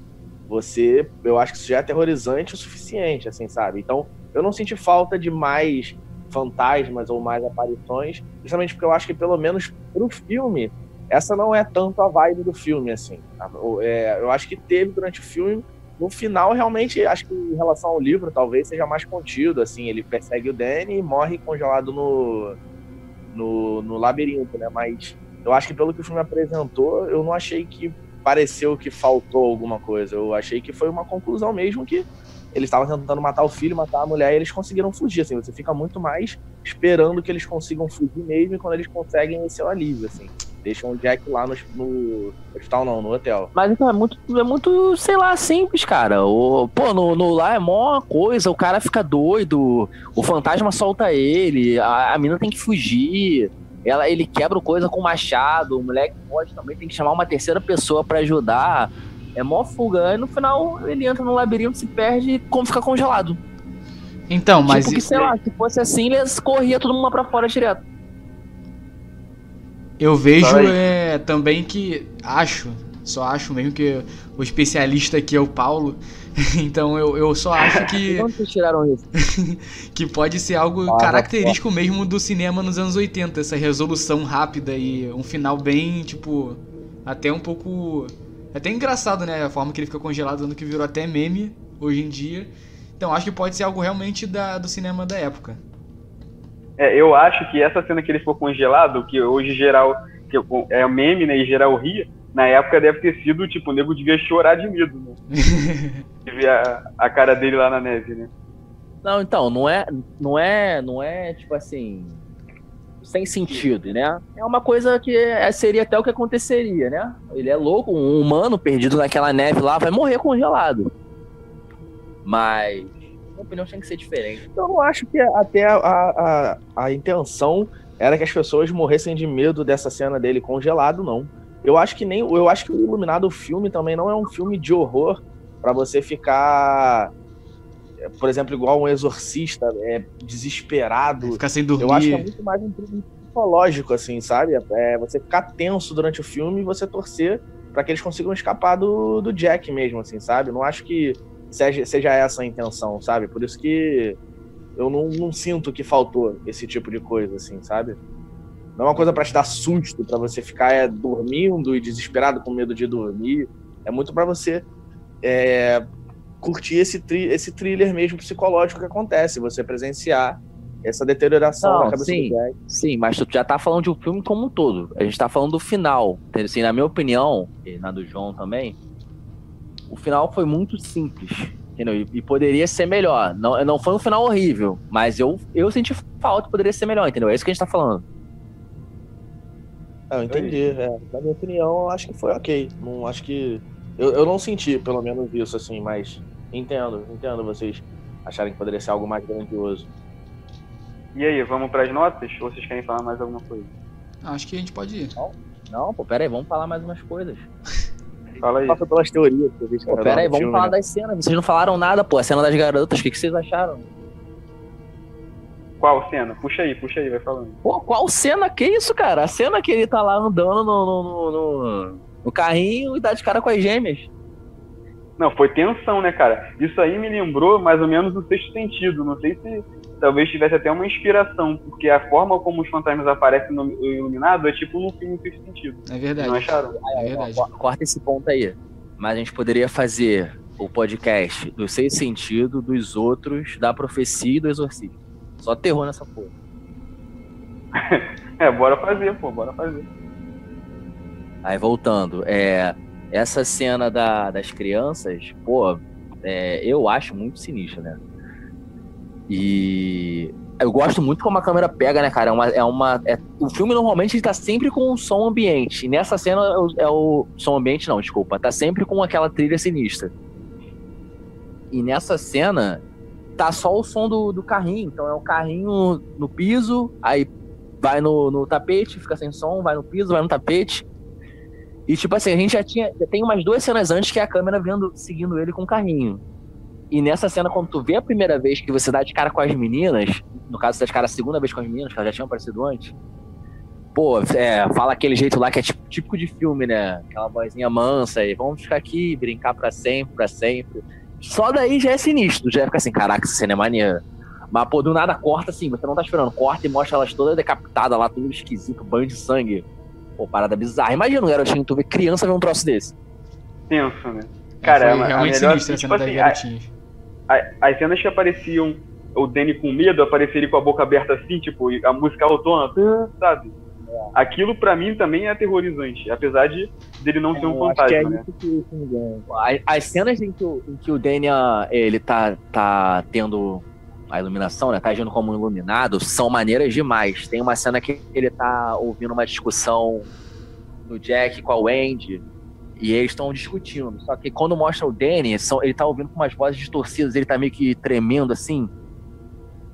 você, eu acho que isso já é aterrorizante o suficiente, assim, sabe? Então, eu não senti falta de mais fantasmas ou mais aparições, justamente porque eu acho que pelo menos pro filme, essa não é tanto a vibe do filme, assim. É, eu acho que teve durante o filme, no final, realmente, acho que em relação ao livro, talvez seja mais contido, assim, ele persegue o Danny e morre congelado no, no, no labirinto, né? Mas eu acho que pelo que o filme apresentou, eu não achei que pareceu que faltou alguma coisa. Eu achei que foi uma conclusão mesmo que eles estavam tentando matar o filho, matar a mulher, e eles conseguiram fugir, assim, você fica muito mais esperando que eles consigam fugir mesmo, e quando eles conseguem, esse é o alívio, assim. Deixam o Jack lá no, no hospital, não, no hotel. Mas então é muito, é muito, sei lá, simples, cara. O, pô, no, no lá é mó coisa, o cara fica doido, o fantasma solta ele, a, a mina tem que fugir. Ela, ele quebra coisa com o machado, o moleque pode também tem que chamar uma terceira pessoa para ajudar. É mó fuga. Aí no final ele entra no labirinto, se perde e como fica congelado. Então, mas. Tipo que, sei lá, se fosse assim, eles corria todo mundo lá pra fora direto. Eu vejo é, também que. Acho, só acho mesmo que o especialista aqui é o Paulo. Então eu, eu só acho que. Onde vocês tiraram isso? que pode ser algo ah, característico mesmo do cinema nos anos 80, essa resolução rápida e um final bem, tipo. Até um pouco é até engraçado, né? A forma que ele fica congelado, dando que virou até meme hoje em dia. Então acho que pode ser algo realmente da, do cinema da época. É, eu acho que essa cena que ele ficou congelado, que hoje geral que é meme, né? E geral ria, na época deve ter sido, tipo, o nego devia chorar de medo, né? de ver a, a cara dele lá na neve, né? Não, então, não é, não é, não é tipo assim, sem sentido, né? É uma coisa que é, seria até o que aconteceria, né? Ele é louco, um humano perdido naquela neve lá vai morrer congelado. Mas opinião tinha que ser diferente. Eu não acho que até a, a, a intenção era que as pessoas morressem de medo dessa cena dele congelado, não. Eu acho que nem. Eu acho que o Iluminado o filme também não é um filme de horror para você ficar por exemplo, igual um exorcista, é desesperado. Ficar sem dormir. Eu acho que é muito mais um filme psicológico, assim, sabe? É você ficar tenso durante o filme e você torcer para que eles consigam escapar do, do Jack mesmo, assim, sabe? Não acho que seja, seja essa a intenção, sabe? Por isso que eu não, não sinto que faltou esse tipo de coisa, assim, sabe? Não é uma coisa para te dar susto, para você ficar é, dormindo e desesperado com medo de dormir. É muito para você é, curtir esse, tri, esse thriller mesmo psicológico que acontece, você presenciar essa deterioração Não, na cabeça sim, do Jack. Sim, mas tu já tá falando de um filme como um todo. A gente tá falando do final. Assim, na minha opinião, e na do João também, o final foi muito simples. Entendeu? E, e, poderia ser melhor. Não, não foi um final horrível, mas eu, eu senti falta poderia ser melhor, entendeu? É isso que a gente tá falando. Ah, eu entendi. É, na minha opinião, acho que foi ok. Não acho que. Eu, eu não senti, pelo menos, isso, assim, mas Entendo, entendo vocês acharem que poderia ser algo mais grandioso. E aí, vamos para as notas? Ou vocês querem falar mais alguma coisa? Acho que a gente pode ir. Não, não pô, pera aí, vamos falar mais umas coisas. Fala aí. Passa pelas teorias. Pô, pera aí, vamos filme, falar né? das cenas. Vocês não falaram nada, pô. A cena das garotas, o que, que vocês acharam? Qual cena? Puxa aí, puxa aí, vai falando. Pô, qual cena? Que isso, cara? A cena que ele tá lá andando no, no, no, no, no carrinho e dá de cara com as gêmeas. Não, foi tensão, né, cara? Isso aí me lembrou mais ou menos o sexto sentido. Não sei se talvez tivesse até uma inspiração, porque a forma como os fantasmas aparecem no Iluminado é tipo no filme Sexto Sentido. É verdade. Não acharam? É verdade. Corta esse ponto aí. Mas a gente poderia fazer o podcast do Sexto Sentido, dos outros, da profecia e do exorcismo. Só terror nessa porra. é, bora fazer, pô, bora fazer. Aí voltando, é essa cena da, das crianças, pô, é, eu acho muito sinistra, né? E eu gosto muito como a câmera pega, né, cara? É uma. É uma é, o filme normalmente está sempre com um som ambiente. E nessa cena é o, é o, som ambiente, não, desculpa. Tá sempre com aquela trilha sinistra. E nessa cena tá só o som do, do carrinho. Então é o carrinho no piso, aí vai no, no tapete, fica sem som, vai no piso, vai no tapete. E, tipo assim, a gente já tinha. Já tem umas duas cenas antes que é a câmera vendo, seguindo ele com o carrinho. E nessa cena, quando tu vê a primeira vez que você dá de cara com as meninas, no caso, você dá de cara a segunda vez com as meninas, que elas já tinham aparecido antes, pô, é, fala aquele jeito lá que é típico de filme, né? Aquela vozinha mansa e vamos ficar aqui, brincar pra sempre, pra sempre. Só daí já é sinistro, já fica assim, caraca, essa cena é. Mas, pô, do nada corta assim, você não tá esperando, corta e mostra elas todas decapitadas lá, tudo esquisito, banho de sangue. Pô, parada bizarra. Imagina um garotinho, tu vê criança ver um troço desse. Tenso, né? Cara, Foi é realmente melhor, sinistro a tipo cena das assim, a- as cenas que apareciam o Danny com medo, apareceria com a boca aberta assim, tipo, e a música autona, sabe? Aquilo pra mim também é aterrorizante, apesar de dele não ser um é fantasma, né? isso que o filme ganha. As, as cenas em que, o, em que o Daniel, ele tá, tá tendo a iluminação, né? Tá agindo como um iluminado, são maneiras demais. Tem uma cena que ele tá ouvindo uma discussão do Jack com a Wendy. E eles estão discutindo. Só que quando mostra o Danny, são, ele tá ouvindo com umas vozes distorcidas, ele tá meio que tremendo assim.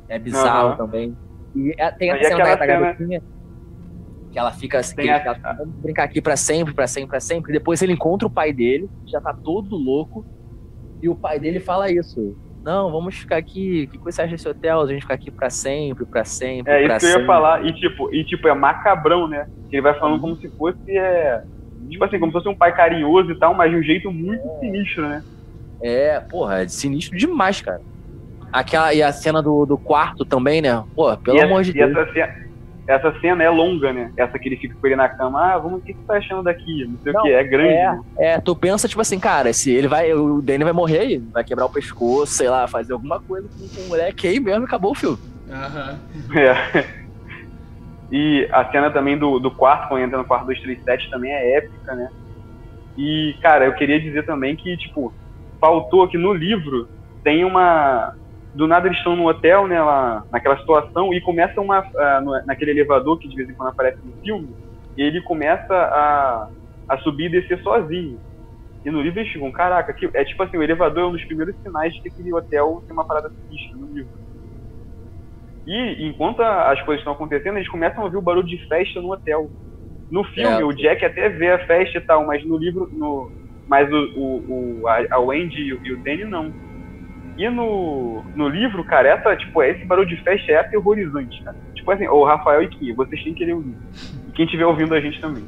É bizarro Aham. também. E é- tem a cena da, da garotinha que ela fica assim, que a- ele fica, vamos brincar aqui pra sempre, pra sempre, pra sempre. E depois ele encontra o pai dele, já tá todo louco, e o pai dele fala isso. Não, vamos ficar aqui. O que você acha desse hotel? A gente ficar aqui pra sempre, pra sempre. É pra isso que eu ia sempre. falar, e tipo, e tipo, é macabrão, né? Ele vai falando como se fosse, é, tipo assim, como se fosse um pai carinhoso e tal, mas de um jeito muito sinistro, né? É, porra, é sinistro demais, cara. Aquela, e a cena do, do quarto também, né? Pô, pelo e amor essa, de Deus. Essa cena, essa cena é longa, né? Essa que ele fica com ele na cama, ah, vamos, o que que você tá achando daqui? Não sei Não, o que, é grande. É, né? é, tu pensa, tipo assim, cara, se ele vai. O Danny vai morrer aí, vai quebrar o pescoço, sei lá, fazer alguma coisa com, com o moleque aí mesmo acabou o filme. Aham. É. E a cena também do, do quarto, quando entra no quarto 237, também é épica, né? E, cara, eu queria dizer também que, tipo, faltou que no livro tem uma. Do nada eles estão no hotel, né, lá, naquela situação, e começa uma. no- naquele elevador que de vez em quando aparece no filme, e ele começa a, a subir e descer sozinho. E no livro eles ficam, caraca, que, é tipo assim, o elevador é um dos primeiros sinais de que aquele hotel tem uma parada sinistra no livro. E enquanto a- as coisas estão acontecendo, eles começam a ouvir o barulho de festa no hotel. No filme, É. o Jack até vê a festa e tal, mas no livro, no, mas o, o, o- a, a Wendy e o Danny não. E no, no livro, cara, essa, tipo, esse barulho de festa é aterrorizante, cara. Tipo assim, ô Rafael e Kim, vocês têm que ler o livro. E quem estiver ouvindo a gente também.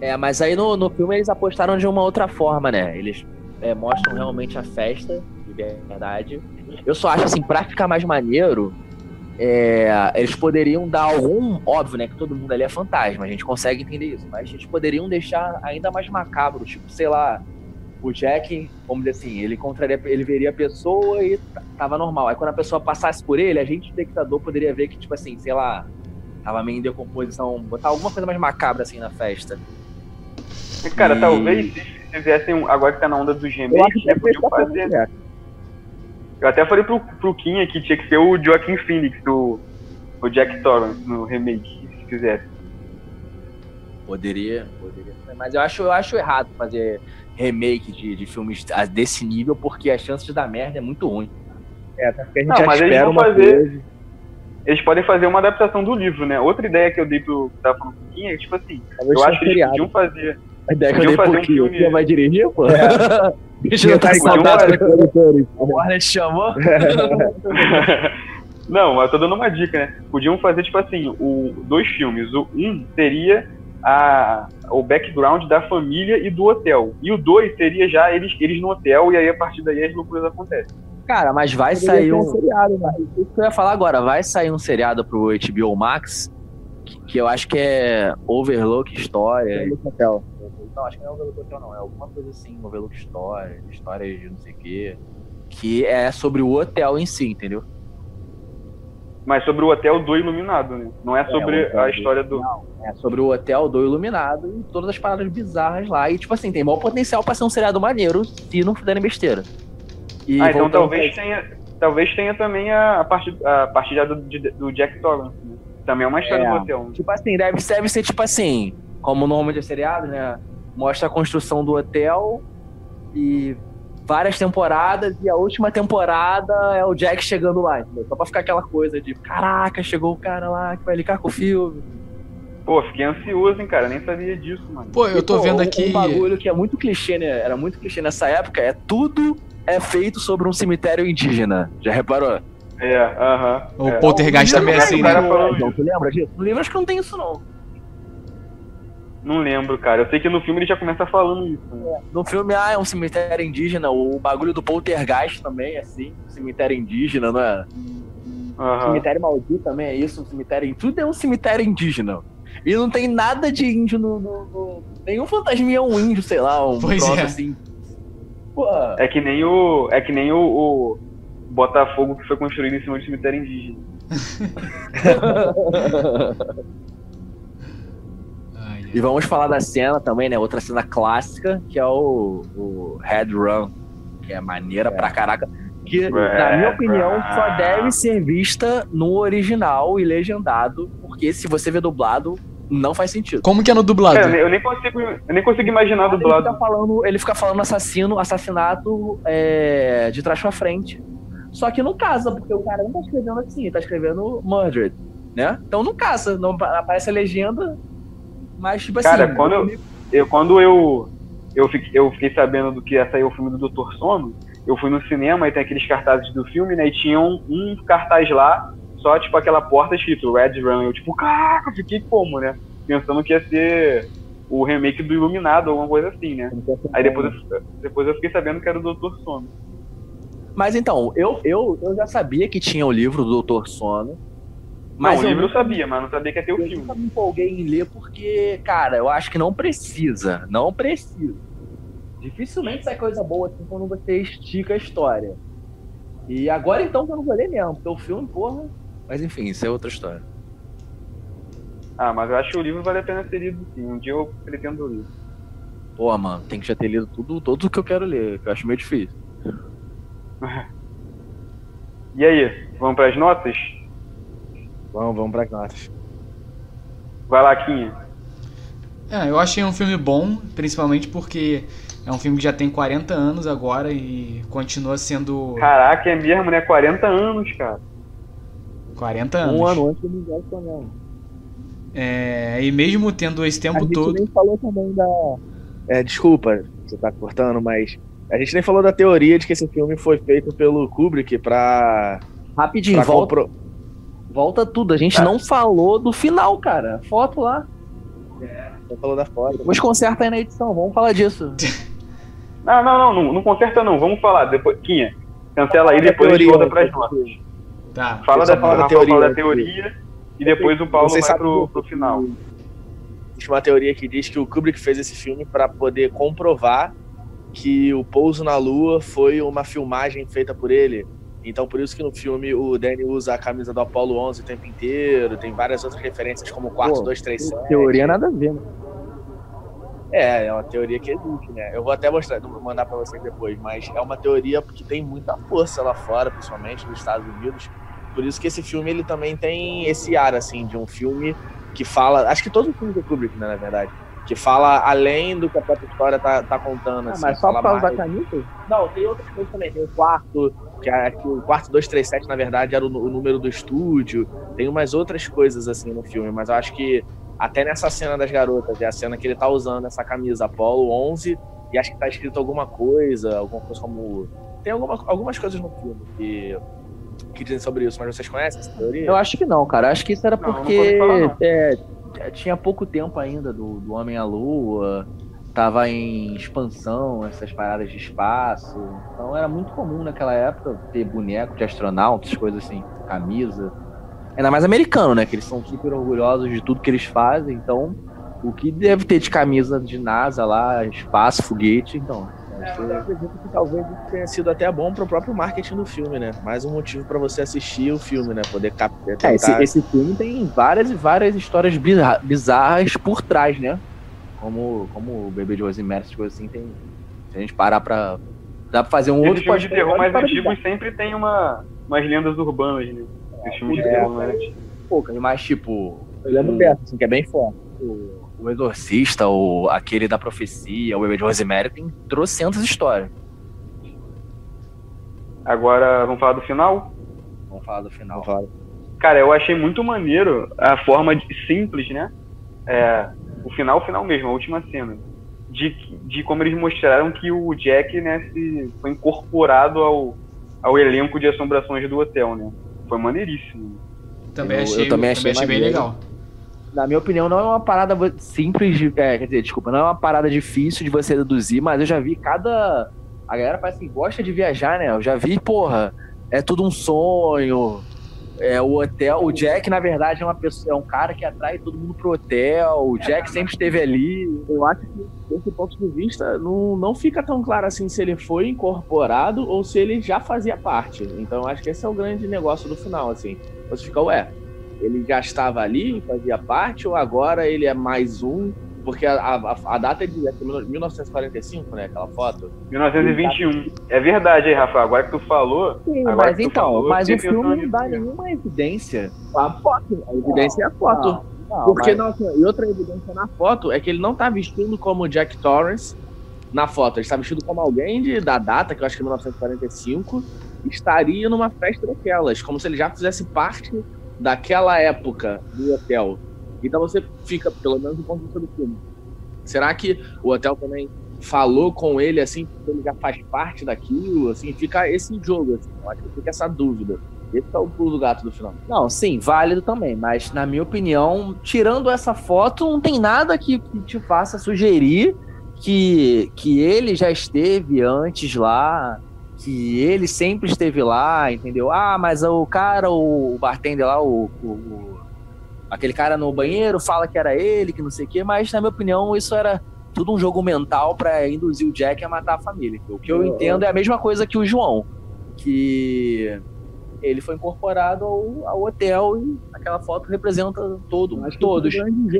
É, mas aí no, no filme eles apostaram de uma outra forma, né? Eles é, mostram realmente a festa, de verdade. Eu só acho assim, pra ficar mais maneiro, é, eles poderiam dar algum. Óbvio, né? Que todo mundo ali é fantasma, a gente consegue entender isso. Mas eles poderiam deixar ainda mais macabro, tipo, sei lá. O Jack, vamos dizer assim, ele encontraria, ele veria a pessoa e tava normal. Aí quando a pessoa passasse por ele, a gente, espectador, poderia ver que, tipo assim, sei lá, tava meio em decomposição, botar alguma coisa mais macabra assim na festa. E, cara, E- talvez se fizessem, um- agora que tá na onda remakes, que né, podiam fazer. Eu até falei pro, pro Kim aqui, tinha que ser o Joaquin Phoenix, o, o Jack Torrance no remake, se fizesse. Poderia, poderia. Mas eu acho, eu acho errado fazer remake de, de filmes a- desse nível, porque a chance de dar merda é muito ruim. É, até porque a gente Não, já mas eles espera vão uma fazer- coisa. Eles podem fazer uma adaptação do livro, né? Outra ideia que eu dei pro que tava falando pro Kim é que, tipo assim, Talvez eu acho que eles feriado. podiam fazer. A ideia que eu dei pro Kim, Quem vai dirigir, pô? Bicho, Já tá em podiam contato fazer- com. O Warner te chamou? Não, eu tô dando uma dica, né? Podiam fazer, tipo assim, o, dois filmes. O um seria a, o background da família e do hotel. E o dois seria já eles, eles no hotel, e aí a partir daí as loucuras acontecem. Cara, mas vai sair um. um seriado, né? Isso que eu ia falar agora, vai sair um seriado pro HBO Max, que, que eu acho que é Overlook História. No hotel. Não, acho que não é Overlook Hotel, não. É alguma coisa assim, Overlook História, histórias de não sei o quê. Que é sobre o hotel em si, entendeu? Mas sobre o hotel do Iluminado, né? Não é sobre o hotel a história do. É sobre o hotel do Iluminado e todas as paradas bizarras lá. E, tipo assim, tem maior potencial pra ser um seriado maneiro se não fizerem besteira. E Ah, então talvez tenha, talvez tenha também a, a parte, a parte já do, de- do Jack Torrance, né? Também é uma história É. do hotel. né? Tipo assim, deve, deve ser tipo assim, como normalmente é seriado, né? Mostra a construção do hotel e várias temporadas, e a última temporada é o Jack chegando lá, entendeu? Só pra ficar aquela coisa de caraca, chegou o cara lá que vai ligar com o filme. Pô, fiquei ansioso, hein, cara? Nem sabia disso, mano. Pô, eu E, tô pô, vendo um- aqui. Um bagulho que é muito clichê, né? Era muito clichê nessa época, é tudo é feito sobre um cemitério indígena. Já reparou? É, aham. O é. Poltergeist também é assim, né? falou Não, tu lembra disso? No livro acho que não tem isso, não. Não lembro, cara. Eu sei que no filme ele já começa falando isso. né? No filme, ah, é um cemitério indígena. O bagulho do poltergeist também, é assim. Cemitério indígena, não é? Aham. Cemitério maldito também é isso. Um cemitério. Tudo é um cemitério indígena. E não tem nada de índio no. no- no- Nenhum fantasminha é um índio, sei lá, um Pois troço é. assim. Pô, É que nem o. É que nem o, o Botafogo que foi construído em cima de cemitério indígena. E vamos falar da cena também, né? Outra cena clássica, que é o, o Head Run, que é maneira pra caraca. Que, na minha opinião, só deve ser vista no original e legendado, porque se você vê dublado, não faz sentido. Como que é no dublado? Cara, eu nem consigo, eu nem consigo imaginar Ele dublado. fica falando, ele fica falando assassino, assassinato é, de trás pra frente. Só que não casa, porque o cara não tá escrevendo assim, ele tá escrevendo murdered, né? Então não casa, não aparece a legenda, mas tipo assim. Cara, quando eu, eu- quando eu, eu, fiquei, eu fiquei sabendo do que ia sair o filme do Doutor Sono, eu fui no cinema e tem aqueles cartazes do filme, né? E tinha um, um cartaz lá, só tipo aquela porta escrito Red Run. Eu tipo, caraca, fiquei como, né? Pensando que ia ser o remake do Iluminado, alguma coisa assim, né? Aí depois eu, depois eu fiquei sabendo que era o Doutor Sono. Mas então, eu, eu, eu já sabia que tinha o livro do Doutor Sono. Mas Mas o eu livro eu sabia, mas não sabia que ia ter o Eu filme. nunca me empolguei em ler porque, cara, eu acho que não precisa. Não precisa. Dificilmente sai coisa boa assim quando você estica a história. E agora então que eu não vou ler mesmo, porque o filme, porra. Mas enfim, isso é outra história. Ah, mas eu acho que o livro vale a pena ser lido sim. Um dia eu pretendo ler. Pô, mano, tem que já ter lido tudo, tudo o que eu quero ler, que eu acho meio difícil. E aí, vamos pras notas? Vamos, vamos pras notas. Vai lá, Quinha. É, eu achei um filme bom, principalmente porque é um filme que já tem 40 anos agora e continua sendo Caraca, é mesmo, né? 40 anos, cara. 40 anos. Um ano antes do Miguel também. É, e mesmo tendo esse A tempo gente todo. nem falou também da. É, desculpa, você tá cortando, mas. A gente nem falou da teoria de que esse filme foi feito pelo Kubrick pra. Rapidinho, pra volta, compro- volta tudo. A gente Tá. não falou do final, cara. Foto lá. Você falou da foto. Depois conserta aí na edição, vamos falar disso. Não, não, não, não, não conserta não. Vamos falar. Depois, Quinha, cancela aí, depois a gente teoria, volta pras notas. Tá. Fala da, fala da teoria. fala da teoria e depois o Paulo vai pro, do- pro final. Existe uma teoria que diz que o Kubrick fez esse filme pra poder comprovar que o pouso na Lua foi uma filmagem feita por ele. Então, por isso que no filme o Danny usa a camisa do Apollo 11 o tempo inteiro. Tem várias outras referências, como o quarto Pô, 237. Teoria nada a ver, né? É, é uma teoria que existe, né? Eu vou até mostrar, mandar pra vocês depois, mas é uma teoria que tem muita força lá fora, principalmente nos Estados Unidos. Por isso que esse filme ele também tem esse ar assim de um filme que fala, acho que todo filme do Kubrick, né, na verdade, que fala além do que a própria história tá, tá contando, assim, fala mais- caneta? Não, tem outras coisas também, tem o quarto, que, é, que o quarto 237 na verdade era o, o número do estúdio. Tem umas outras coisas assim no filme, mas eu acho que até nessa cena das garotas, é a cena que ele tá usando essa camisa Apollo 11 e acho que tá escrito alguma coisa, alguma coisa como tem alguma, algumas coisas no filme que que dizem sobre isso, mas vocês conhecem essa teoria? Eu acho que não, cara. Acho que isso era Não, não porque pode falar, não. é, tinha pouco tempo ainda do, do Homem à Lua, tava em expansão, essas paradas de espaço. Então era muito comum naquela época ter boneco de astronautas, coisas assim, camisa. Ainda mais americano, né? Que eles são super orgulhosos de tudo que eles fazem. Então, o que deve ter de camisa de NASA lá, espaço, foguete, então. Acho Eu acredito que talvez isso tenha sido até bom pro próprio marketing do filme, né? Mais um motivo pra você assistir o filme, né? Poder captar. É, esse, esse filme tem várias e várias histórias bizar- bizarras por trás, né? Como, como o Bebê de Rosemary, coisas assim, tem. Se a gente parar pra. Dá pra fazer um Esse outro filme de terror mais para antigos sempre tem uma, umas lendas urbanas, né? Esse filme de É. terror mais antigo. poucas, mas tipo. Eu lembro dessa, assim, que é bem forte. O, o Exorcista, o, aquele da profecia, o Bebê de Rosemary, tem trocentas histórias. Agora, vamos falar do final? Vamos falar do final. Cara, eu achei muito maneiro a forma de- simples, né? É, o final, o final mesmo, a última cena. De, de como eles mostraram que o Jack, né, se foi incorporado ao, ao elenco de assombrações do hotel, né? foi maneiríssimo. Também Eu- achei, eu também achei bem maneiro. legal. Na minha opinião, não é uma parada simples de. É, quer dizer, desculpa, não é uma parada difícil de você deduzir, mas eu já vi cada. A galera parece que gosta de viajar, né? Eu já vi, porra, é tudo um sonho. É, o hotel. O Jack, na verdade, é uma pessoa, é um cara que atrai todo mundo pro hotel. O Jack sempre esteve ali. Eu acho que, desse ponto de vista, não, não fica tão claro assim se ele foi incorporado ou se ele já fazia parte. Então, eu acho que esse é o grande negócio do final, assim. Você fica, ué, ele já estava ali, fazia parte, ou agora ele é mais um? Porque a, a, a data é de é de 1945, né? Aquela foto. 1921. É verdade aí, Rafa. Agora que tu falou. Sim, Agora mas que tu então, falou, mas o filme não dá nenhuma evidência. A foto, a evidência é a foto. Não, Porque mas- não, e outra evidência na foto é que ele não tá vestindo como Jack Torrance na foto. Ele está vestido como alguém de, da data, que eu acho que é 1945, estaria numa festa daquelas, como se ele já fizesse parte daquela época do hotel. Então você fica, pelo menos do ponto de vista do filme. Será que o hotel também falou com ele assim, ele já faz parte daquilo? Assim, fica esse jogo, assim, eu acho que fica essa dúvida. Esse é o pulo do gato do final. Não, sim, válido também, mas na minha opinião, tirando essa foto, não tem nada que, que te faça sugerir que, que ele já esteve antes lá, que ele sempre esteve lá, entendeu? Ah, mas o cara, o, o bartender lá, o, o- o- aquele cara no banheiro fala que era ele, que não sei o quê, mas na minha opinião isso era tudo um jogo mental pra induzir o Jack a matar a família. O que eu entendo é a mesma coisa que o João, que ele foi incorporado ao, ao hotel e aquela foto representa todo, todos.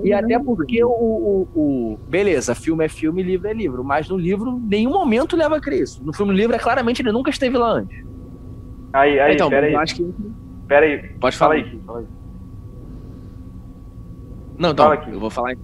E até porque o, o, o- Beleza, filme é filme, livro é livro. Mas no livro, em nenhum momento leva a crer isso. No filme livro, é claramente ele nunca esteve lá antes. Aí, aí, então, pera aí. eu acho que. Pera aí. Pode Fala falar. aí, Kim, fala aí. Não, então, Fala aqui. eu vou falar.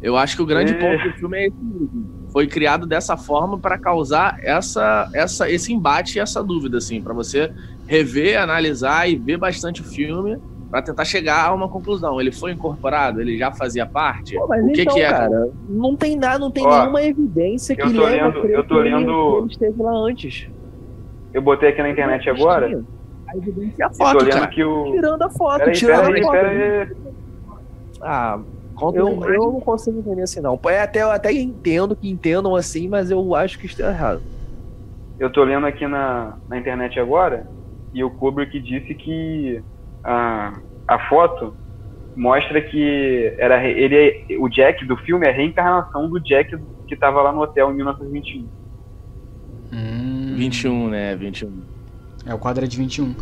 Eu acho que o grande É. ponto do filme é esse mesmo. Foi criado dessa forma para causar essa, essa, esse embate e essa dúvida, assim, para você rever, analisar e ver bastante o filme para tentar chegar a uma conclusão. Ele foi incorporado? Ele já fazia parte? Pô, mas o que, então, que é? cara, não tem nada, não tem Ó, nenhuma evidência que eu tô leva lendo- a crer eu tô lendo- ele esteve lá antes. Eu botei aqui na internet agora. A evidência é a e tô foto, lendo cara. que o. Tirando a foto, tirando a foto. Ah, Conta eu, eu não consigo entender assim, não. É até, eu até entendo que entendam assim, mas eu acho que está errado. Eu tô lendo aqui na, na internet agora e o Kubrick disse que a, a foto mostra que era ele o Jack do filme é a reencarnação do Jack que tava lá no hotel em 1921. Hum, 21, né? 21. É, o quadro é de 21.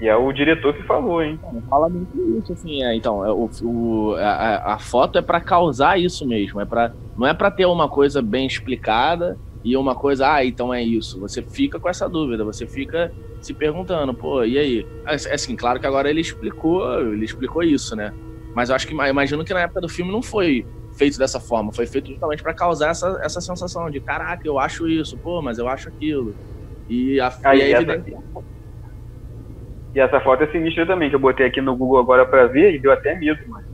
E é o diretor que falou, hein? Fala muito isso, assim, é, então, é, o, o- a, a- a foto é para causar isso mesmo, é para não é para ter uma coisa bem explicada e uma coisa, ah, então é isso. Você fica com essa dúvida, você fica se perguntando, pô, e aí? Assim, assim, claro que agora ele explicou, ele explicou isso, né? Mas eu acho que imagino que na época do filme não foi feito dessa forma, foi feito justamente para causar essa, essa sensação de, caraca, eu acho isso, pô, mas eu acho aquilo. E a, Aí, e a essa- evidência E essa foto é sinistra também, que eu botei aqui no Google agora pra ver e deu até medo, mano.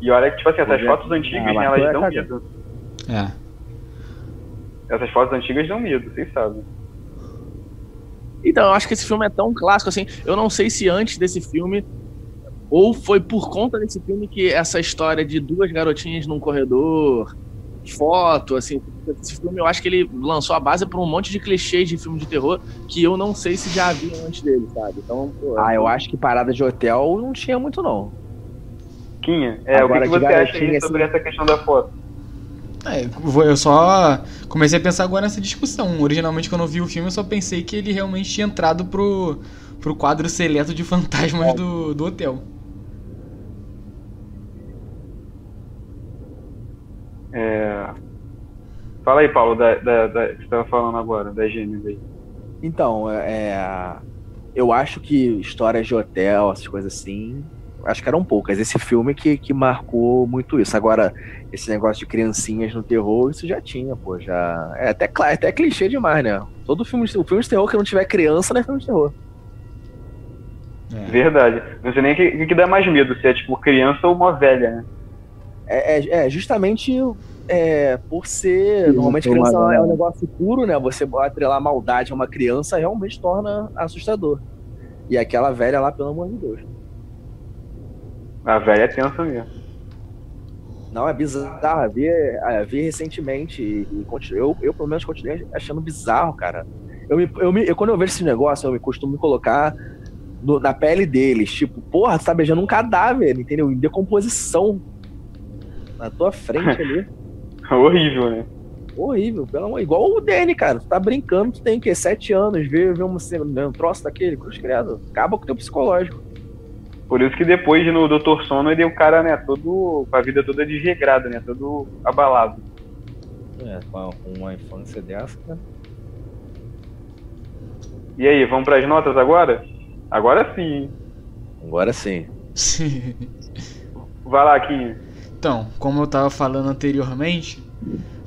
E olha que, tipo assim, essas é. fotos antigas, Ah, né, elas é dão medo. É. Essas fotos antigas dão medo, vocês sabem. Então, eu acho que esse filme é tão clássico assim. Eu não sei se antes desse filme, ou foi por conta desse filme que essa história de duas garotinhas num corredor, foto, assim. Esse filme eu acho que ele lançou a base para um monte de clichês de filme de terror que eu não sei se já havia antes dele, sabe? Então, pô, Ah, eu acho que parada de hotel não tinha muito, não. Quinha, é, o que, Agora, que você acha sobre essa questão da foto? É, eu vou- eu só comecei a pensar agora nessa discussão. Originalmente, quando eu vi o filme, eu só pensei que ele realmente tinha entrado pro, pro quadro seleto de fantasmas do, do hotel. É... Fala aí, Paulo, da, da, da, que você estava falando agora, da gêmeas aí. Então, é, eu acho que histórias de hotel, essas coisas assim, acho que eram poucas. Esse filme que, que marcou muito isso. Agora, esse negócio de criancinhas no terror, isso já tinha, pô, já. É até, cla- até clichê demais, né? Todo filme, de- o filme de terror que não tiver criança não é filme de terror. É. Verdade. Não sei nem o que, que dá mais medo, se é tipo criança ou uma velha, né? É, é- é justamente é, por ser. Sim, normalmente uma- criança é um negócio puro, né? Você atrelar maldade a uma criança realmente torna assustador. E aquela velha lá, pelo amor de Deus. A velha é tensa mesmo. Não, é bizarro. Vi, vi recentemente e, e eu, eu, pelo menos, continuei achando bizarro, cara. Eu, me, eu, me, eu quando eu vejo esse negócio, eu me costumo colocar no, na pele deles. Tipo, porra, tu tá beijando um cadáver, entendeu? Em decomposição. Na tua frente ali. Horrível, né? Horrível, pelo amor. Igual o Danny, cara. Tu tá brincando, tu tem o quê? Sete anos, vê, vê um, um troço daquele, cruz credo. Acaba com o teu psicológico. Por isso que depois no Doutor Sono ele é o cara, né, todo. com a vida toda desregrada, né? Todo abalado. É, com uma infância dessa, né? E aí, vamos para as notas agora? Agora sim. Agora sim. Vai lá, Kim. Então, como eu tava falando anteriormente,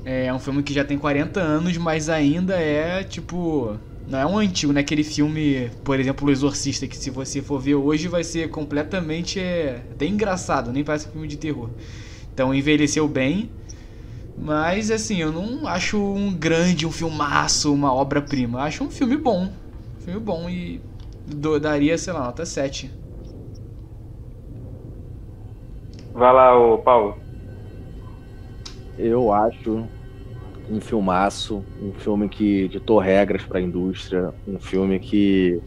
é um filme que já tem 40 anos, mas ainda é tipo não é um antigo, né? Aquele filme, por exemplo, O Exorcista, que se você for ver hoje vai ser completamente é, até engraçado, nem parece um filme de terror. Então envelheceu bem, mas assim, eu não acho um grande, um filmaço, uma obra-prima. Acho um filme bom. Um filme bom e do, daria, sei lá, nota 7. Vai lá, ô Paulo. Eu acho um filmaço, um filme que ditou regras para a indústria, um filme que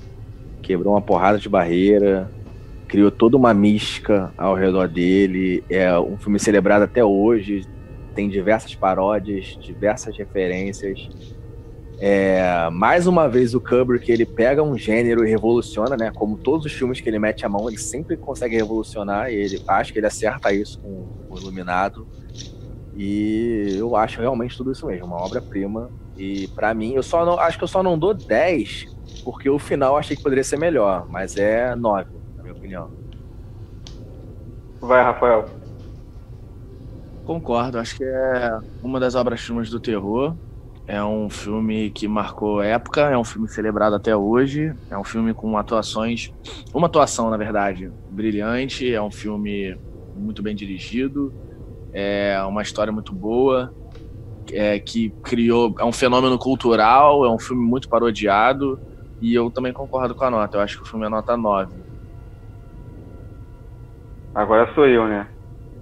quebrou uma porrada de barreira, criou toda uma mística ao redor dele. É um filme celebrado até hoje, tem diversas paródias, diversas referências. É, mais uma vez o Kubrick ele pega um gênero e revoluciona, né? Como todos os filmes que ele mete a mão, ele sempre consegue revolucionar ele acho que ele acerta isso com o Iluminado. E eu acho realmente tudo isso mesmo, uma obra-prima. E para mim, eu só não acho que eu só não dou 10, porque o final eu achei que poderia ser melhor, mas é 9, na minha opinião. Vai, Rafael. Concordo, acho que é uma das obras-primas do terror. É um filme que marcou época, é um filme celebrado até hoje, é um filme com atuações, uma atuação, na verdade, brilhante, é um filme muito bem dirigido, é uma história muito boa, é, que criou. É um fenômeno cultural, é um filme muito parodiado. E eu também concordo com a nota. Eu acho que o filme é nota 9. Agora sou eu, né?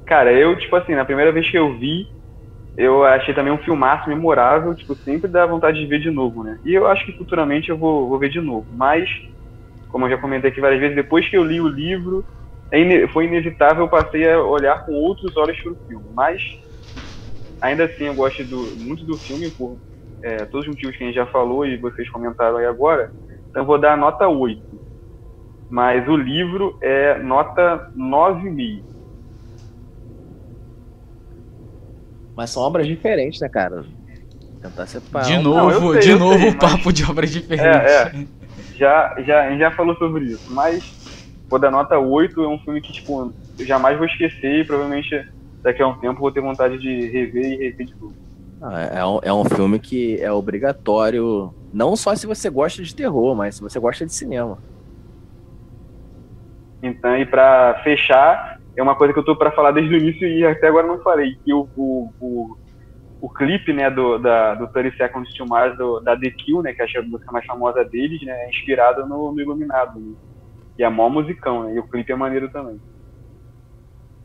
Cara, eu, tipo assim, na primeira vez que eu vi, eu achei também um filmaço memorável, tipo, sempre dá vontade de ver de novo, né? E eu acho que futuramente eu vou, vou ver de novo. Mas, como eu já comentei aqui várias vezes, depois que eu li o livro, foi inevitável, eu passei a olhar com outros olhos para o filme. Mas, ainda assim, eu gosto do, muito do filme, por é, todos os motivos que a gente já falou e vocês comentaram aí agora. Então, eu vou dar nota 8. Mas o livro é nota 9,5. Mas são obras diferentes, né, cara? Tentar separar. De novo, Não, sei, de novo o papo de obras diferentes. É, é. Já, já, a gente já falou sobre isso, mas vou dar nota 8, é um filme que, tipo, eu jamais vou esquecer e provavelmente daqui a um tempo vou ter vontade de rever e rever de novo. Ah, é, um, é um filme que é obrigatório, não só se você gosta de terror, mas se você gosta de cinema. Então, e para fechar, é uma coisa que eu tô para falar desde o início e até agora não falei, que o, o, o, o clipe, né, do, da, do 30 Seconds to Mars, do, da The Kill, né, que é a música mais famosa deles, né, é inspirado no, no Iluminado. Né? E é mó musicão, né? E o clipe é maneiro também.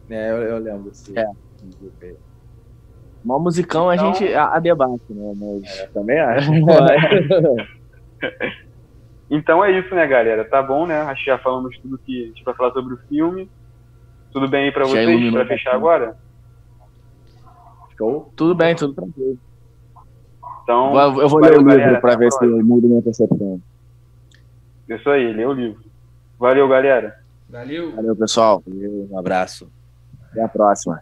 É, eu, eu lembro, sim. É. Mó musicão então... a gente a, a, debate, né? Mas é. também acho. então é isso, né, galera? Tá bom, né? Acho que já falamos tudo que a gente vai falar sobre o filme. Tudo bem aí pra já vocês, pra fechar agora? Show? Tudo bem, tudo tranquilo. Então, eu vou ler o livro pra ver se muda minha percepção. Isso aí, lê o livro. Valeu, galera. Valeu. Valeu, pessoal. Um abraço. Até a próxima.